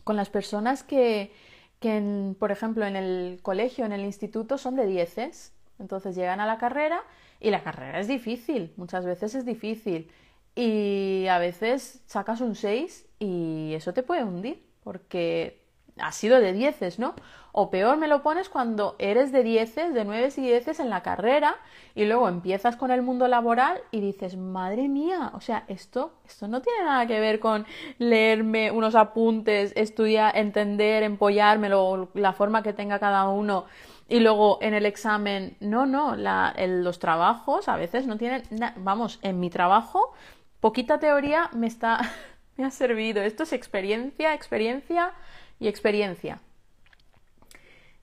con las personas que, que por ejemplo, en el colegio, en el instituto, son de dieces. Entonces llegan a la carrera y la carrera es difícil, muchas veces es difícil. Y a veces sacas un 6 y eso te puede hundir, porque has sido de dieces, ¿no? O peor me lo pones cuando eres de dieces, de nueves y dieces en la carrera y luego empiezas con el mundo laboral y dices, madre mía, o sea, esto, esto no tiene nada que ver con leerme unos apuntes, estudiar, entender, empollarme, la forma que tenga cada uno y luego en el examen, no, no, los trabajos a veces no tienen, vamos, en mi trabajo, poquita teoría me está, me ha servido. Esto es experiencia, experiencia y experiencia.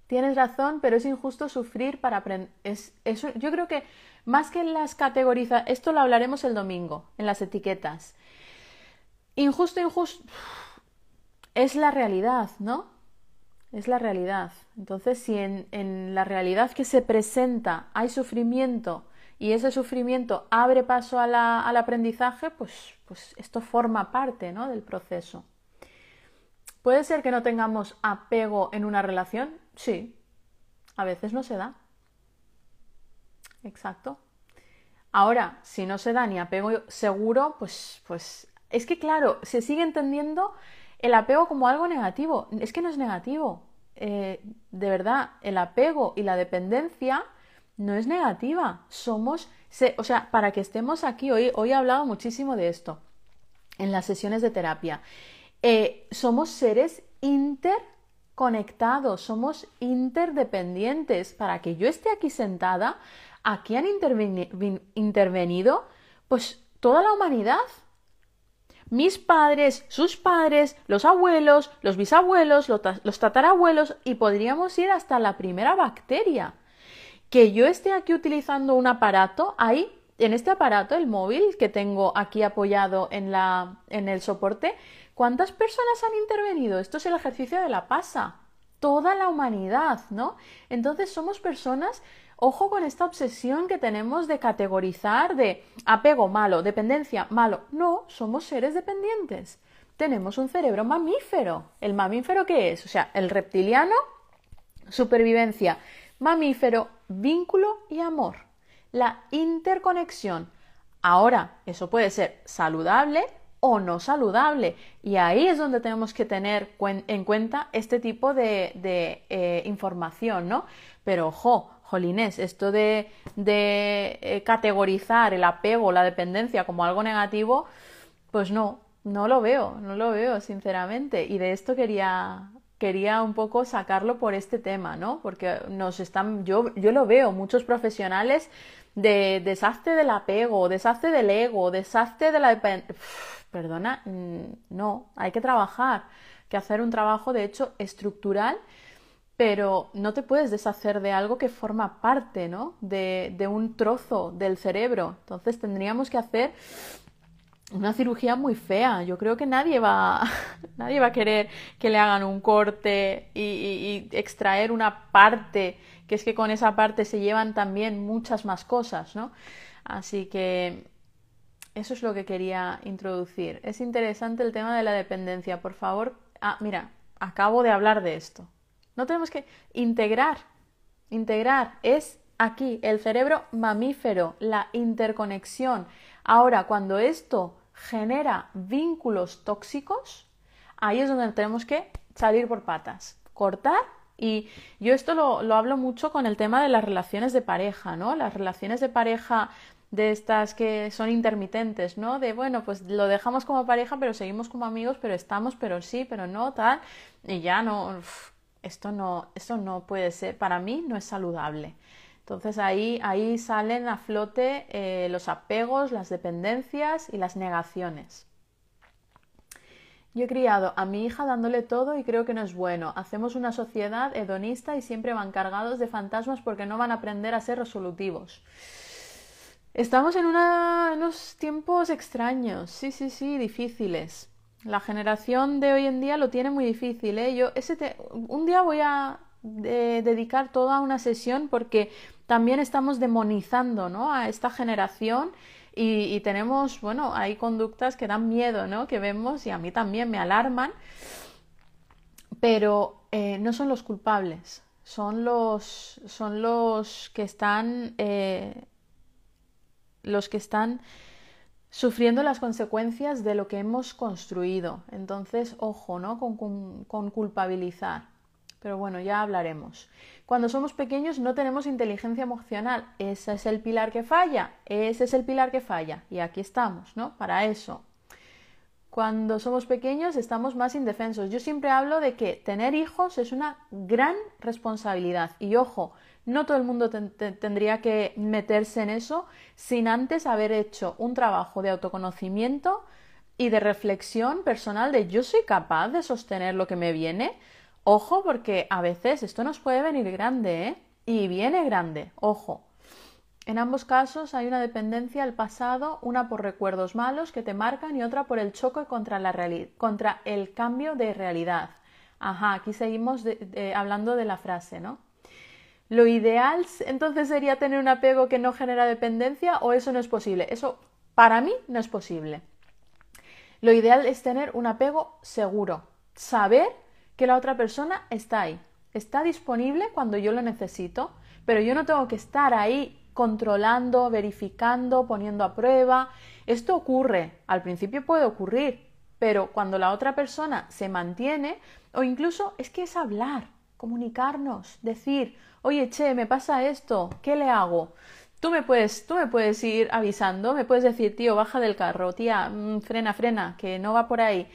Tienes razón, pero es injusto sufrir para aprender. Es, yo creo que más que en las categorizas, esto lo hablaremos el domingo, en las etiquetas. Injusto, injusto, es la realidad, ¿no? Es la realidad. Entonces, si en, la realidad que se presenta hay sufrimiento y ese sufrimiento abre paso al aprendizaje, pues, pues esto forma parte ¿no? del proceso. ¿Puede ser que no tengamos apego en una relación? Sí, a veces no se da. Exacto. Ahora, si no se da ni apego seguro, pues, pues es que claro, se sigue entendiendo el apego como algo negativo. Es que no es negativo. Eh, de verdad, el apego y la dependencia no es negativa. Somos, o sea, para que estemos aquí hoy, hoy he hablado muchísimo de esto en las sesiones de terapia. Eh, somos seres interconectados, somos interdependientes. Para que yo esté aquí sentada, aquí han intervenido pues toda la humanidad. Mis padres, sus padres, los abuelos, los bisabuelos, los tatarabuelos y podríamos ir hasta la primera bacteria. Que yo esté aquí utilizando un aparato, ahí en este aparato, el móvil que tengo aquí apoyado en, la, en el soporte, ¿Cuántas personas han intervenido? Esto es el ejercicio de la pasa. Toda la humanidad, ¿no? Entonces somos personas, ojo con esta obsesión que tenemos de categorizar de apego malo, dependencia malo. No, somos seres dependientes. Tenemos un cerebro mamífero. ¿El mamífero qué es? O sea, el reptiliano, supervivencia, mamífero, vínculo y amor. La interconexión. Ahora, eso puede ser saludable o no saludable. Y ahí es donde tenemos que tener en cuenta este tipo de, eh, información, ¿no? Pero ojo, jolines, esto de, eh, categorizar el apego, la dependencia como algo negativo, pues no, no lo veo, no lo veo, sinceramente. Y de esto quería, quería un poco sacarlo por este tema, ¿no? Porque nos están, yo, yo lo veo, muchos profesionales de desastre del apego, desastre del ego, desastre de la dependencia perdona, mm, no, hay que trabajar, que hacer un trabajo de hecho estructural, pero no te puedes deshacer de algo que forma parte, ¿no? De, un trozo del cerebro. Entonces tendríamos que hacer una cirugía muy fea. Yo creo que nadie va, nadie va a querer que le hagan un corte y, extraer una parte, que es que con esa parte se llevan también muchas más cosas, ¿no? Así que eso es lo que quería introducir. Es interesante el tema de la dependencia. Por favor, ah, mira, acabo de hablar de esto. No tenemos que integrar. Integrar es aquí el cerebro mamífero, la interconexión. Ahora, cuando esto genera vínculos tóxicos, ahí es donde tenemos que salir por patas, cortar Y yo esto lo, lo hablo mucho con el tema de las relaciones de pareja, ¿no? Las relaciones de pareja de estas que son intermitentes, ¿no? De bueno, pues lo dejamos como pareja, pero seguimos como amigos, pero estamos, pero sí, pero no, tal, y ya no, esto no, esto no puede ser, para mí no es saludable. Entonces ahí, ahí salen a flote eh, los apegos, las dependencias y las negaciones. Yo he criado a mi hija dándole todo y creo que no es bueno. Hacemos una sociedad hedonista y siempre van cargados de fantasmas porque no van a aprender a ser resolutivos. Estamos en unos tiempos extraños, sí, sí, sí, difíciles. La generación de hoy en día lo tiene muy difícil. ¿eh? Yo ese un día voy a dedicar toda una sesión porque también estamos demonizando ¿no? a esta generación y, tenemos, bueno, hay conductas que dan miedo, ¿no? Que vemos y a mí también me alarman, pero eh, no son los culpables, son los, son los que están eh, los que están sufriendo las consecuencias de lo que hemos construido. Entonces, ojo, ¿no? Con, culpabilizar. Pero bueno, ya hablaremos. Cuando somos pequeños no tenemos inteligencia emocional. Ese es el pilar que falla. Ese es el pilar que falla. Y aquí estamos, ¿no? Para eso. Cuando somos pequeños estamos más indefensos. Yo siempre hablo de que tener hijos es una gran responsabilidad. Y ojo, no todo el mundo tendría que meterse en eso sin antes haber hecho un trabajo de autoconocimiento y de reflexión personal de yo soy capaz de sostener lo que me viene. Ojo, porque a veces esto nos puede venir grande, ¿eh? Y viene grande, ojo. En ambos casos hay una dependencia al pasado, una por recuerdos malos que te marcan y otra por el choque contra, la contra el cambio de realidad. Ajá, aquí seguimos hablando de la frase, ¿no? ¿Lo ideal entonces sería tener un apego que no genera dependencia o eso no es posible? Eso para mí no es posible. Lo ideal es tener un apego seguro, saber que la otra persona está ahí, está disponible cuando yo lo necesito, pero yo no tengo que estar ahí controlando, verificando, poniendo a prueba. Esto ocurre, al principio puede ocurrir, pero cuando la otra persona se mantiene, o incluso es que es hablar, comunicarnos, decir, oye, che, me pasa esto, ¿qué le hago? Tú me puedes, tú me puedes ir avisando, me puedes decir, tío, baja del carro, tía, mm, frena, frena, que no va por ahí.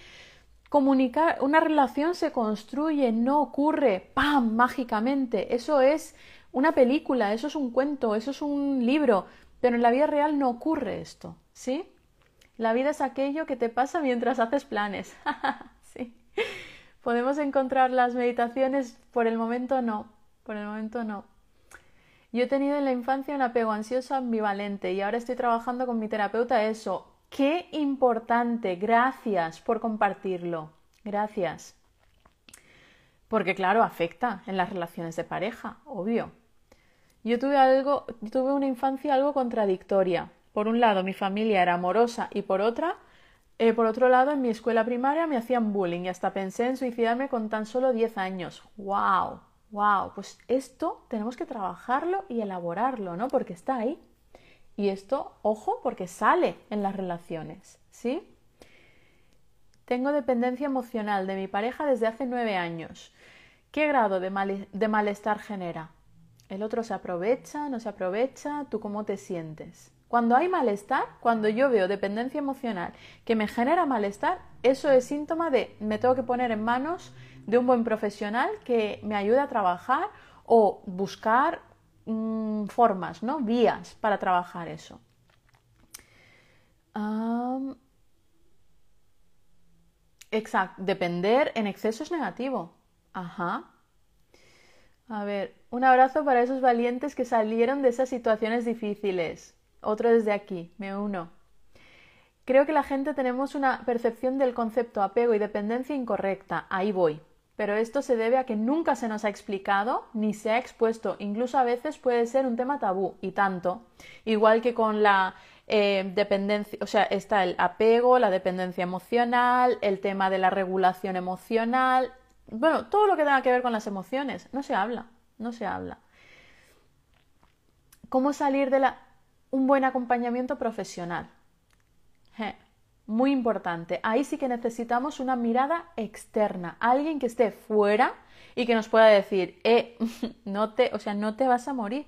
Comunicar, una relación se construye, no ocurre, ¡pam!, mágicamente. Eso es una película, eso es un cuento, eso es un libro, pero en la vida real no ocurre esto, ¿sí? La vida es aquello que te pasa mientras haces planes. sí. ¿Podemos encontrar las meditaciones? Por el momento no. Por el momento no. Yo he tenido en la infancia un apego ansioso ambivalente y ahora estoy trabajando con mi terapeuta eso. Qué importante. Gracias por compartirlo. Gracias. Porque claro, afecta en las relaciones de pareja, obvio. Yo tuve algo, tuve una infancia algo contradictoria. Por un lado, mi familia era amorosa y por otra, eh, por otro lado, en mi escuela primaria me hacían bullying y hasta pensé en suicidarme con tan solo 10 años. ¡Wow! wow, pues esto tenemos que trabajarlo y elaborarlo, ¿no? Porque está ahí. Y esto, ojo, porque sale en las relaciones, ¿sí? Tengo dependencia emocional de mi pareja desde hace nueve años. ¿Qué grado de, de malestar genera? El otro se aprovecha, no se aprovecha, ¿tú cómo te sientes? Cuando hay malestar, cuando yo veo dependencia emocional que me genera malestar, eso es síntoma de me tengo que poner en manos de un buen profesional que me ayude a trabajar o buscar mm, formas, ¿no? Vías para trabajar eso. exacto, depender en exceso es negativo. Ajá. A ver, un abrazo para esos valientes que salieron de esas situaciones difíciles. Otro desde aquí, me uno. Creo que la gente tenemos una percepción del concepto apego y dependencia incorrecta. Ahí voy pero esto se debe a que nunca se nos ha explicado ni se ha expuesto, incluso a veces puede ser un tema tabú y tanto, igual que con la eh, dependencia, o sea, está el apego, la dependencia emocional, el tema de la regulación emocional, bueno, todo lo que tenga que ver con las emociones, no se habla, no se habla. ¿Cómo salir de la... un buen acompañamiento profesional? Muy importante. Ahí sí que necesitamos una mirada externa, alguien que esté fuera y que nos pueda decir, eh, no te, o sea, no te vas a morir.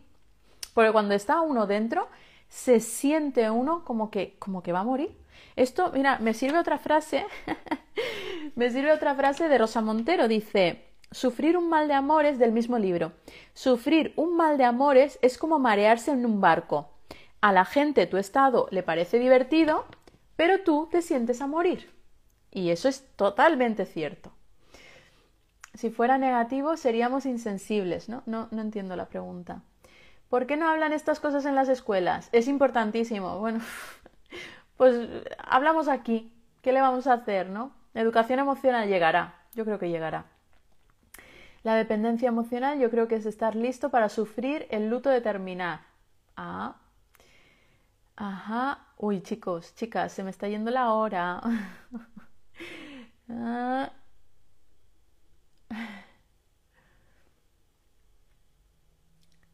Porque cuando está uno dentro, se siente uno como que, como que va a morir. Esto, mira, me sirve otra frase, me sirve otra frase de Rosa Montero, dice, sufrir un mal de amores del mismo libro. Sufrir un mal de amores es como marearse en un barco. A la gente tu estado le parece divertido, pero tú te sientes a morir. Y eso es totalmente cierto. Si fuera negativo, seríamos insensibles, ¿no? No, entiendo la pregunta. ¿Por qué no hablan estas cosas en las escuelas? Es importantísimo. Bueno, pues hablamos aquí. ¿Qué le vamos a hacer, no? educación emocional llegará. Yo creo que llegará. La dependencia emocional yo creo que es estar listo para sufrir el luto de terminar. Ah. Ajá. Uy, chicos, chicas, se me está yendo la hora. ah.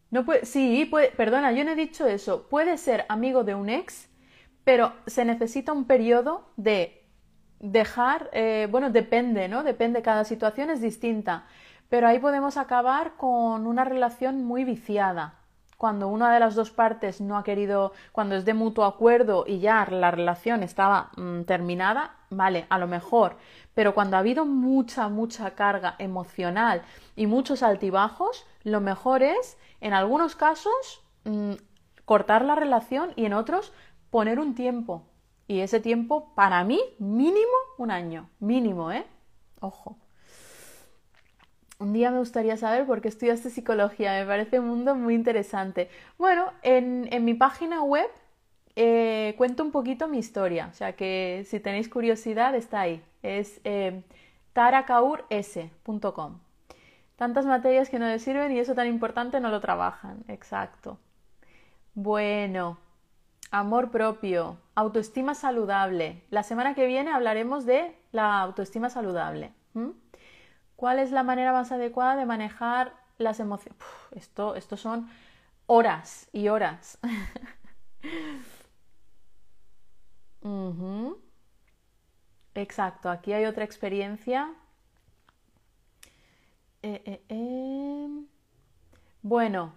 No puede, sí, perdona, yo no he dicho eso. Puede ser amigo de un ex, pero se necesita un periodo de dejar, eh, bueno, depende, ¿no? Depende, cada situación es distinta, pero ahí podemos acabar con una relación muy viciada. Cuando una de las dos partes no ha querido, cuando es de mutuo acuerdo y ya la relación estaba mm, terminada, vale, a lo mejor, pero cuando ha habido mucha, mucha carga emocional y muchos altibajos, lo mejor es en algunos casos, mm, cortar la relación y en otros poner un tiempo. Y ese tiempo, para mí, mínimo un año. Mínimo, ¿eh? Ojo. Un día me gustaría saber por qué estudiaste psicología. Me parece un mundo muy interesante. Bueno, en, mi página web eh, cuento un poquito mi historia. O sea que si tenéis curiosidad, está ahí. Es eh. Tantas materias que no les sirven y eso tan importante no lo trabajan. Exacto. Bueno, amor propio, autoestima saludable. La semana que viene hablaremos de la autoestima saludable. ¿Cuál es la manera más adecuada de manejar las emociones? Esto, esto son horas y horas. Exacto, aquí hay otra experiencia eh, eh, em. Bueno,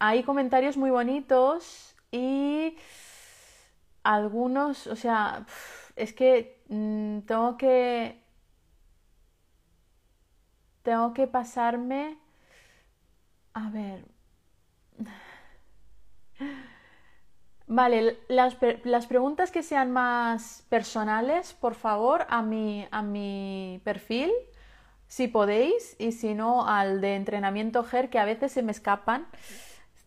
hay comentarios muy bonitos y algunos, o sea, es que mm, tengo que... Tengo que pasarme... A ver. Vale, las, las, preguntas que sean más personales, por favor, a mi, a mi perfil si podéis, y si no, al de entrenamiento GER, que a veces se me escapan.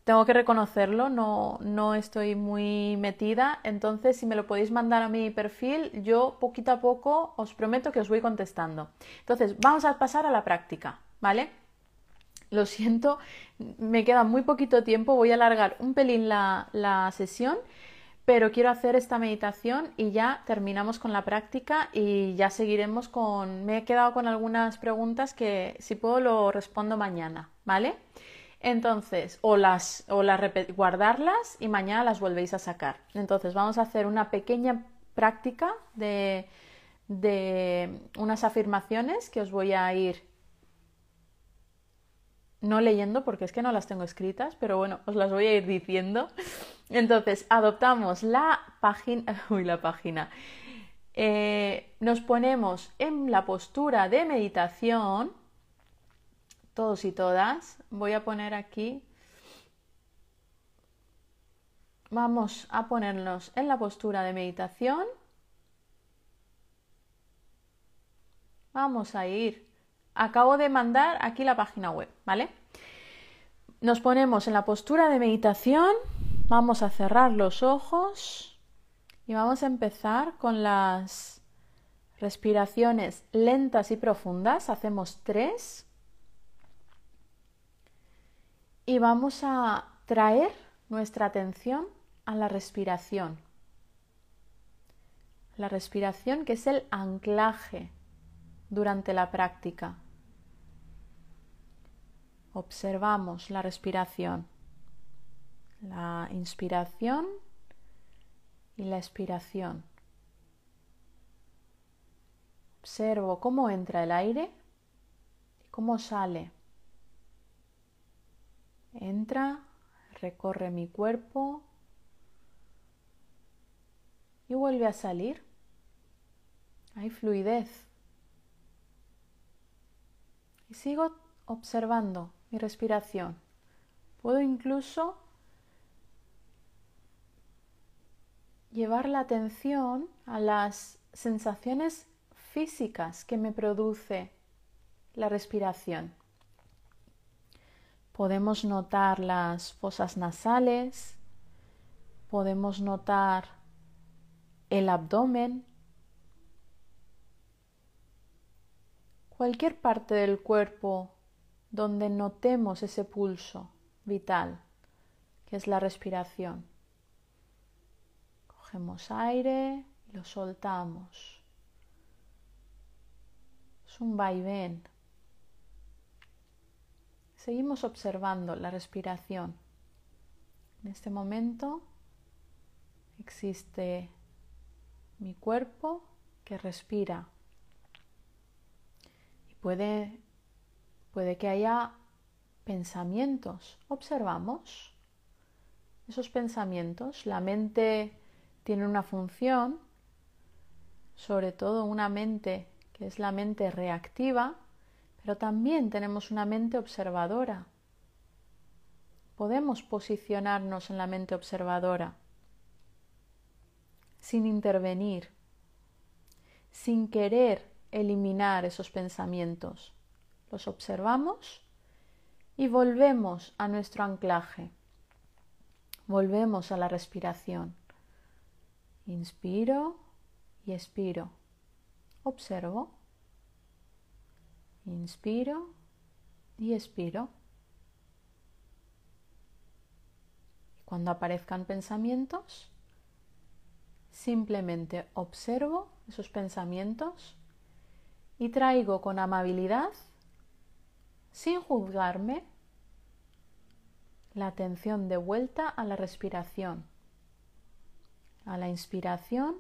Tengo que reconocerlo, no, no estoy muy metida. Entonces, si me lo podéis mandar a mi perfil, yo poquito a poco os prometo que os voy contestando. Entonces, vamos a pasar a la práctica, ¿vale? Lo siento, me queda muy poquito tiempo, voy a alargar un pelín la, la sesión pero quiero hacer esta meditación y ya terminamos con la práctica y ya seguiremos con... Me he quedado con algunas preguntas que si puedo lo respondo mañana, ¿vale? Entonces, o las, guardarlas y mañana las volvéis a sacar. Entonces, vamos a hacer una pequeña práctica de, de unas afirmaciones que os voy a ir no leyendo porque es que no las tengo escritas, pero bueno, os las voy a ir diciendo. Entonces, adoptamos la página, uy, la página. Eh, nos ponemos en la postura de meditación, todos y todas. Voy a poner aquí. Vamos a ponernos en la postura de meditación. Vamos a ir. Acabo de mandar aquí la página web, ¿vale? Nos ponemos en la postura de meditación Vamos a cerrar los ojos y vamos a empezar con las respiraciones lentas y profundas. Hacemos tres. Y vamos a traer nuestra atención a la respiración. La respiración que es el anclaje durante la práctica. Observamos la respiración la inspiración y la expiración. observo cómo entra el aire y cómo sale. Entra, recorre mi cuerpo y vuelve a salir. Hay fluidez. Y sigo observando mi respiración. Puedo incluso llevar la atención a las sensaciones físicas que me produce la respiración. Podemos notar las fosas nasales, podemos notar el abdomen, cualquier parte del cuerpo donde notemos ese pulso vital, que es la respiración. Cogemos aire y lo soltamos. Es un vaivén. Seguimos observando la respiración. En este momento existe mi cuerpo que respira. Y puede, puede que haya pensamientos. Observamos esos pensamientos. La mente tiene una función, sobre todo una mente que es la mente reactiva, pero también tenemos una mente observadora. Podemos posicionarnos en la mente observadora sin intervenir, sin querer eliminar esos pensamientos. Los observamos y volvemos a nuestro anclaje. Volvemos a la respiración. Inspiro y expiro. Observo. Inspiro y expiro. Cuando aparezcan pensamientos, simplemente observo esos pensamientos y traigo con amabilidad, sin juzgarme, la atención de vuelta a la respiración, a la inspiración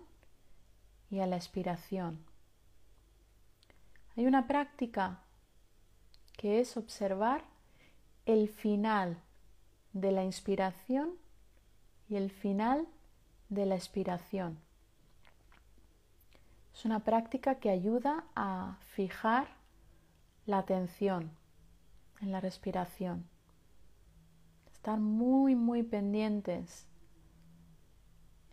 y a la expiración. Hay una práctica que es observar el final de la inspiración y el final de la expiración. Es una práctica que ayuda a fijar la atención en la respiración. Estar muy, muy pendientes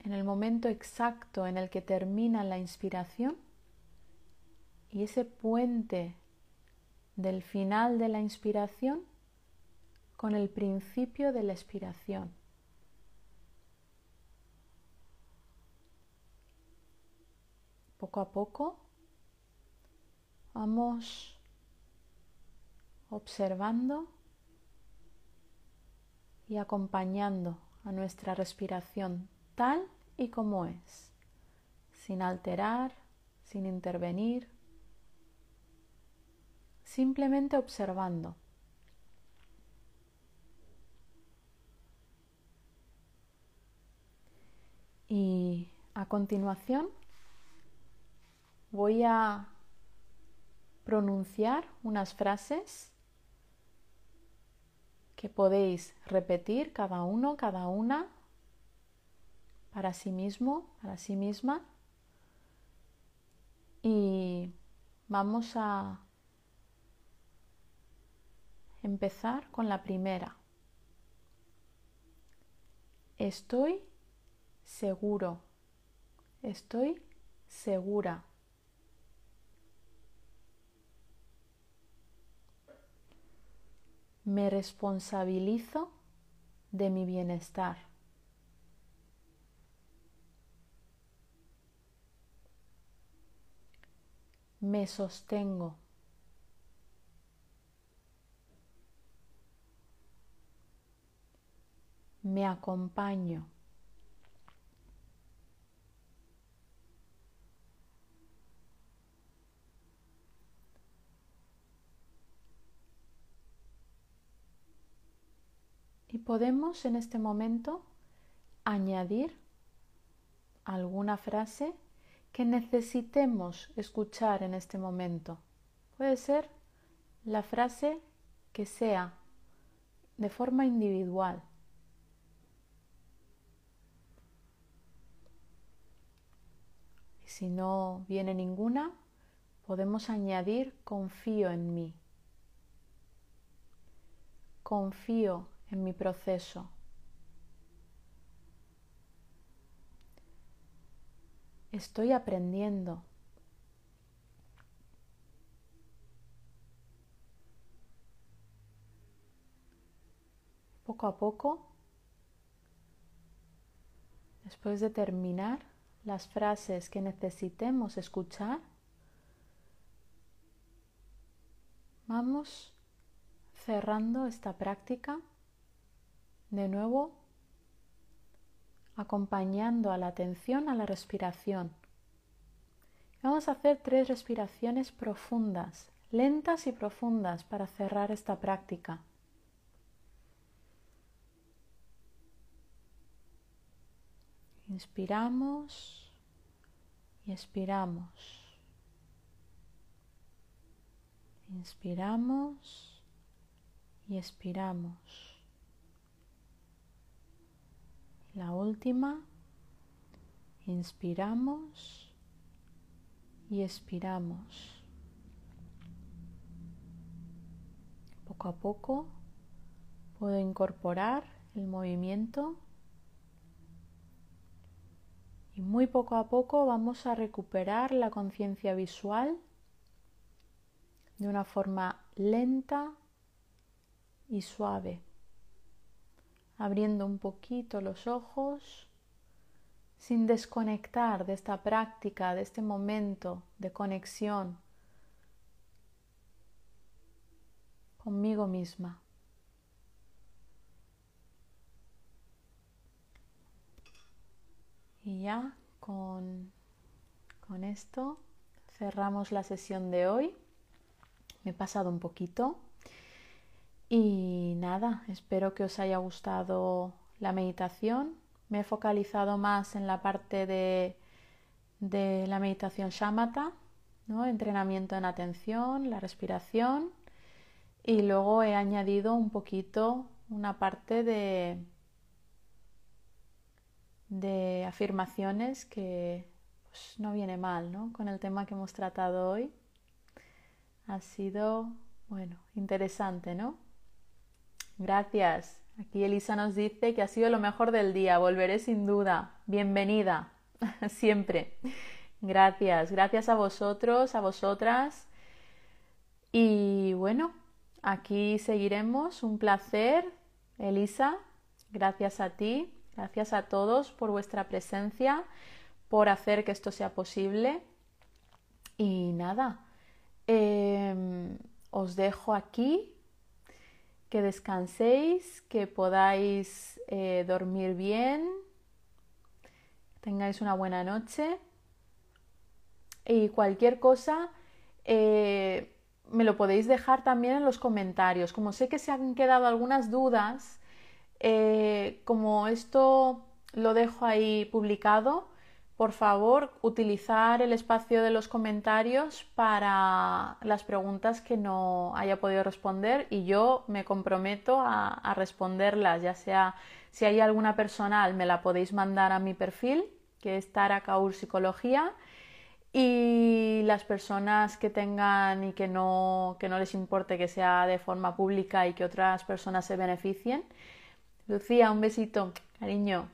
en el momento exacto en el que termina la inspiración y ese puente del final de la inspiración con el principio de la expiración. Poco a poco vamos observando y acompañando a nuestra respiración tal y como es, sin alterar, sin intervenir, simplemente observando. Y a continuación voy a pronunciar unas frases que podéis repetir cada uno, cada una, para sí mismo, para sí misma. Y vamos a empezar con la primera. Estoy seguro. Estoy segura. me responsabilizo de mi bienestar. Me sostengo. Me acompaño. Y podemos en este momento añadir alguna frase que necesitemos escuchar en este momento. Puede ser la frase que sea de forma individual. Si no viene ninguna, podemos añadir confío en mí. Confío en mi proceso. Estoy aprendiendo. Poco a poco, después de terminar las frases que necesitemos escuchar, vamos cerrando esta práctica de nuevo acompañando a la atención a la respiración. Vamos a hacer tres respiraciones profundas, lentas y profundas para cerrar esta práctica. Inspiramos y expiramos. Inspiramos y expiramos. La última, inspiramos y expiramos. Poco a poco puedo incorporar el movimiento y muy poco a poco vamos a recuperar la conciencia visual de una forma lenta y suave abriendo un poquito los ojos sin desconectar de esta práctica, de este momento de conexión conmigo misma. Y ya con, con esto cerramos la sesión de hoy. Me he pasado un poquito. Y nada, espero que os haya gustado la meditación. Me he focalizado más en la parte de, de la meditación shamatha, ¿no? entrenamiento en atención, la respiración. Y luego he añadido un poquito una parte de, de afirmaciones que pues, no viene mal ¿no? con el tema que hemos tratado hoy. Ha sido, bueno, interesante, ¿no? Gracias. Aquí Elisa nos dice que ha sido lo mejor del día. Volveré sin duda. Bienvenida. Siempre. Gracias. Gracias a vosotros, a vosotras. Y bueno, aquí seguiremos. Un placer, Elisa. Gracias a ti. Gracias a todos por vuestra presencia, por hacer que esto sea posible. Y nada, em, os dejo aquí que descanséis, que podáis eh, dormir bien, tengáis una buena noche y cualquier cosa eh, me lo podéis dejar también en los comentarios. Como sé que se han quedado algunas dudas, eh, como esto lo dejo ahí publicado, por favor, utilizar el espacio de los comentarios para las preguntas que no haya podido responder y yo me comprometo a, responderlas, ya sea si hay alguna personal, me la podéis mandar a mi perfil, que es Tara Kaur Psicología, y las personas que tengan y que no, que no les importe que sea de forma pública y que otras personas se beneficien. Lucía, un besito, cariño.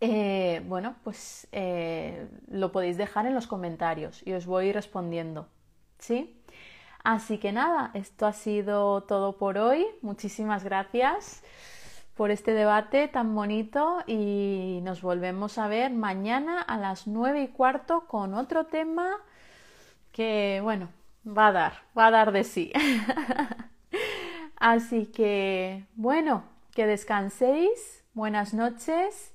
Eh, bueno, pues eh, lo podéis dejar en los comentarios y os voy respondiendo. ¿Sí? Así que nada, esto ha sido todo por hoy. Muchísimas gracias por este debate tan bonito y nos volvemos a ver mañana a las nueve y cuarto con otro tema que, bueno, va a dar, va a dar de sí. Así que, bueno, que descanséis, buenas noches.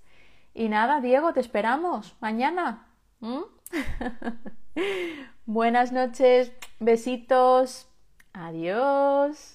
Y nada, Diego, te esperamos mañana. Buenas noches, besitos, adiós.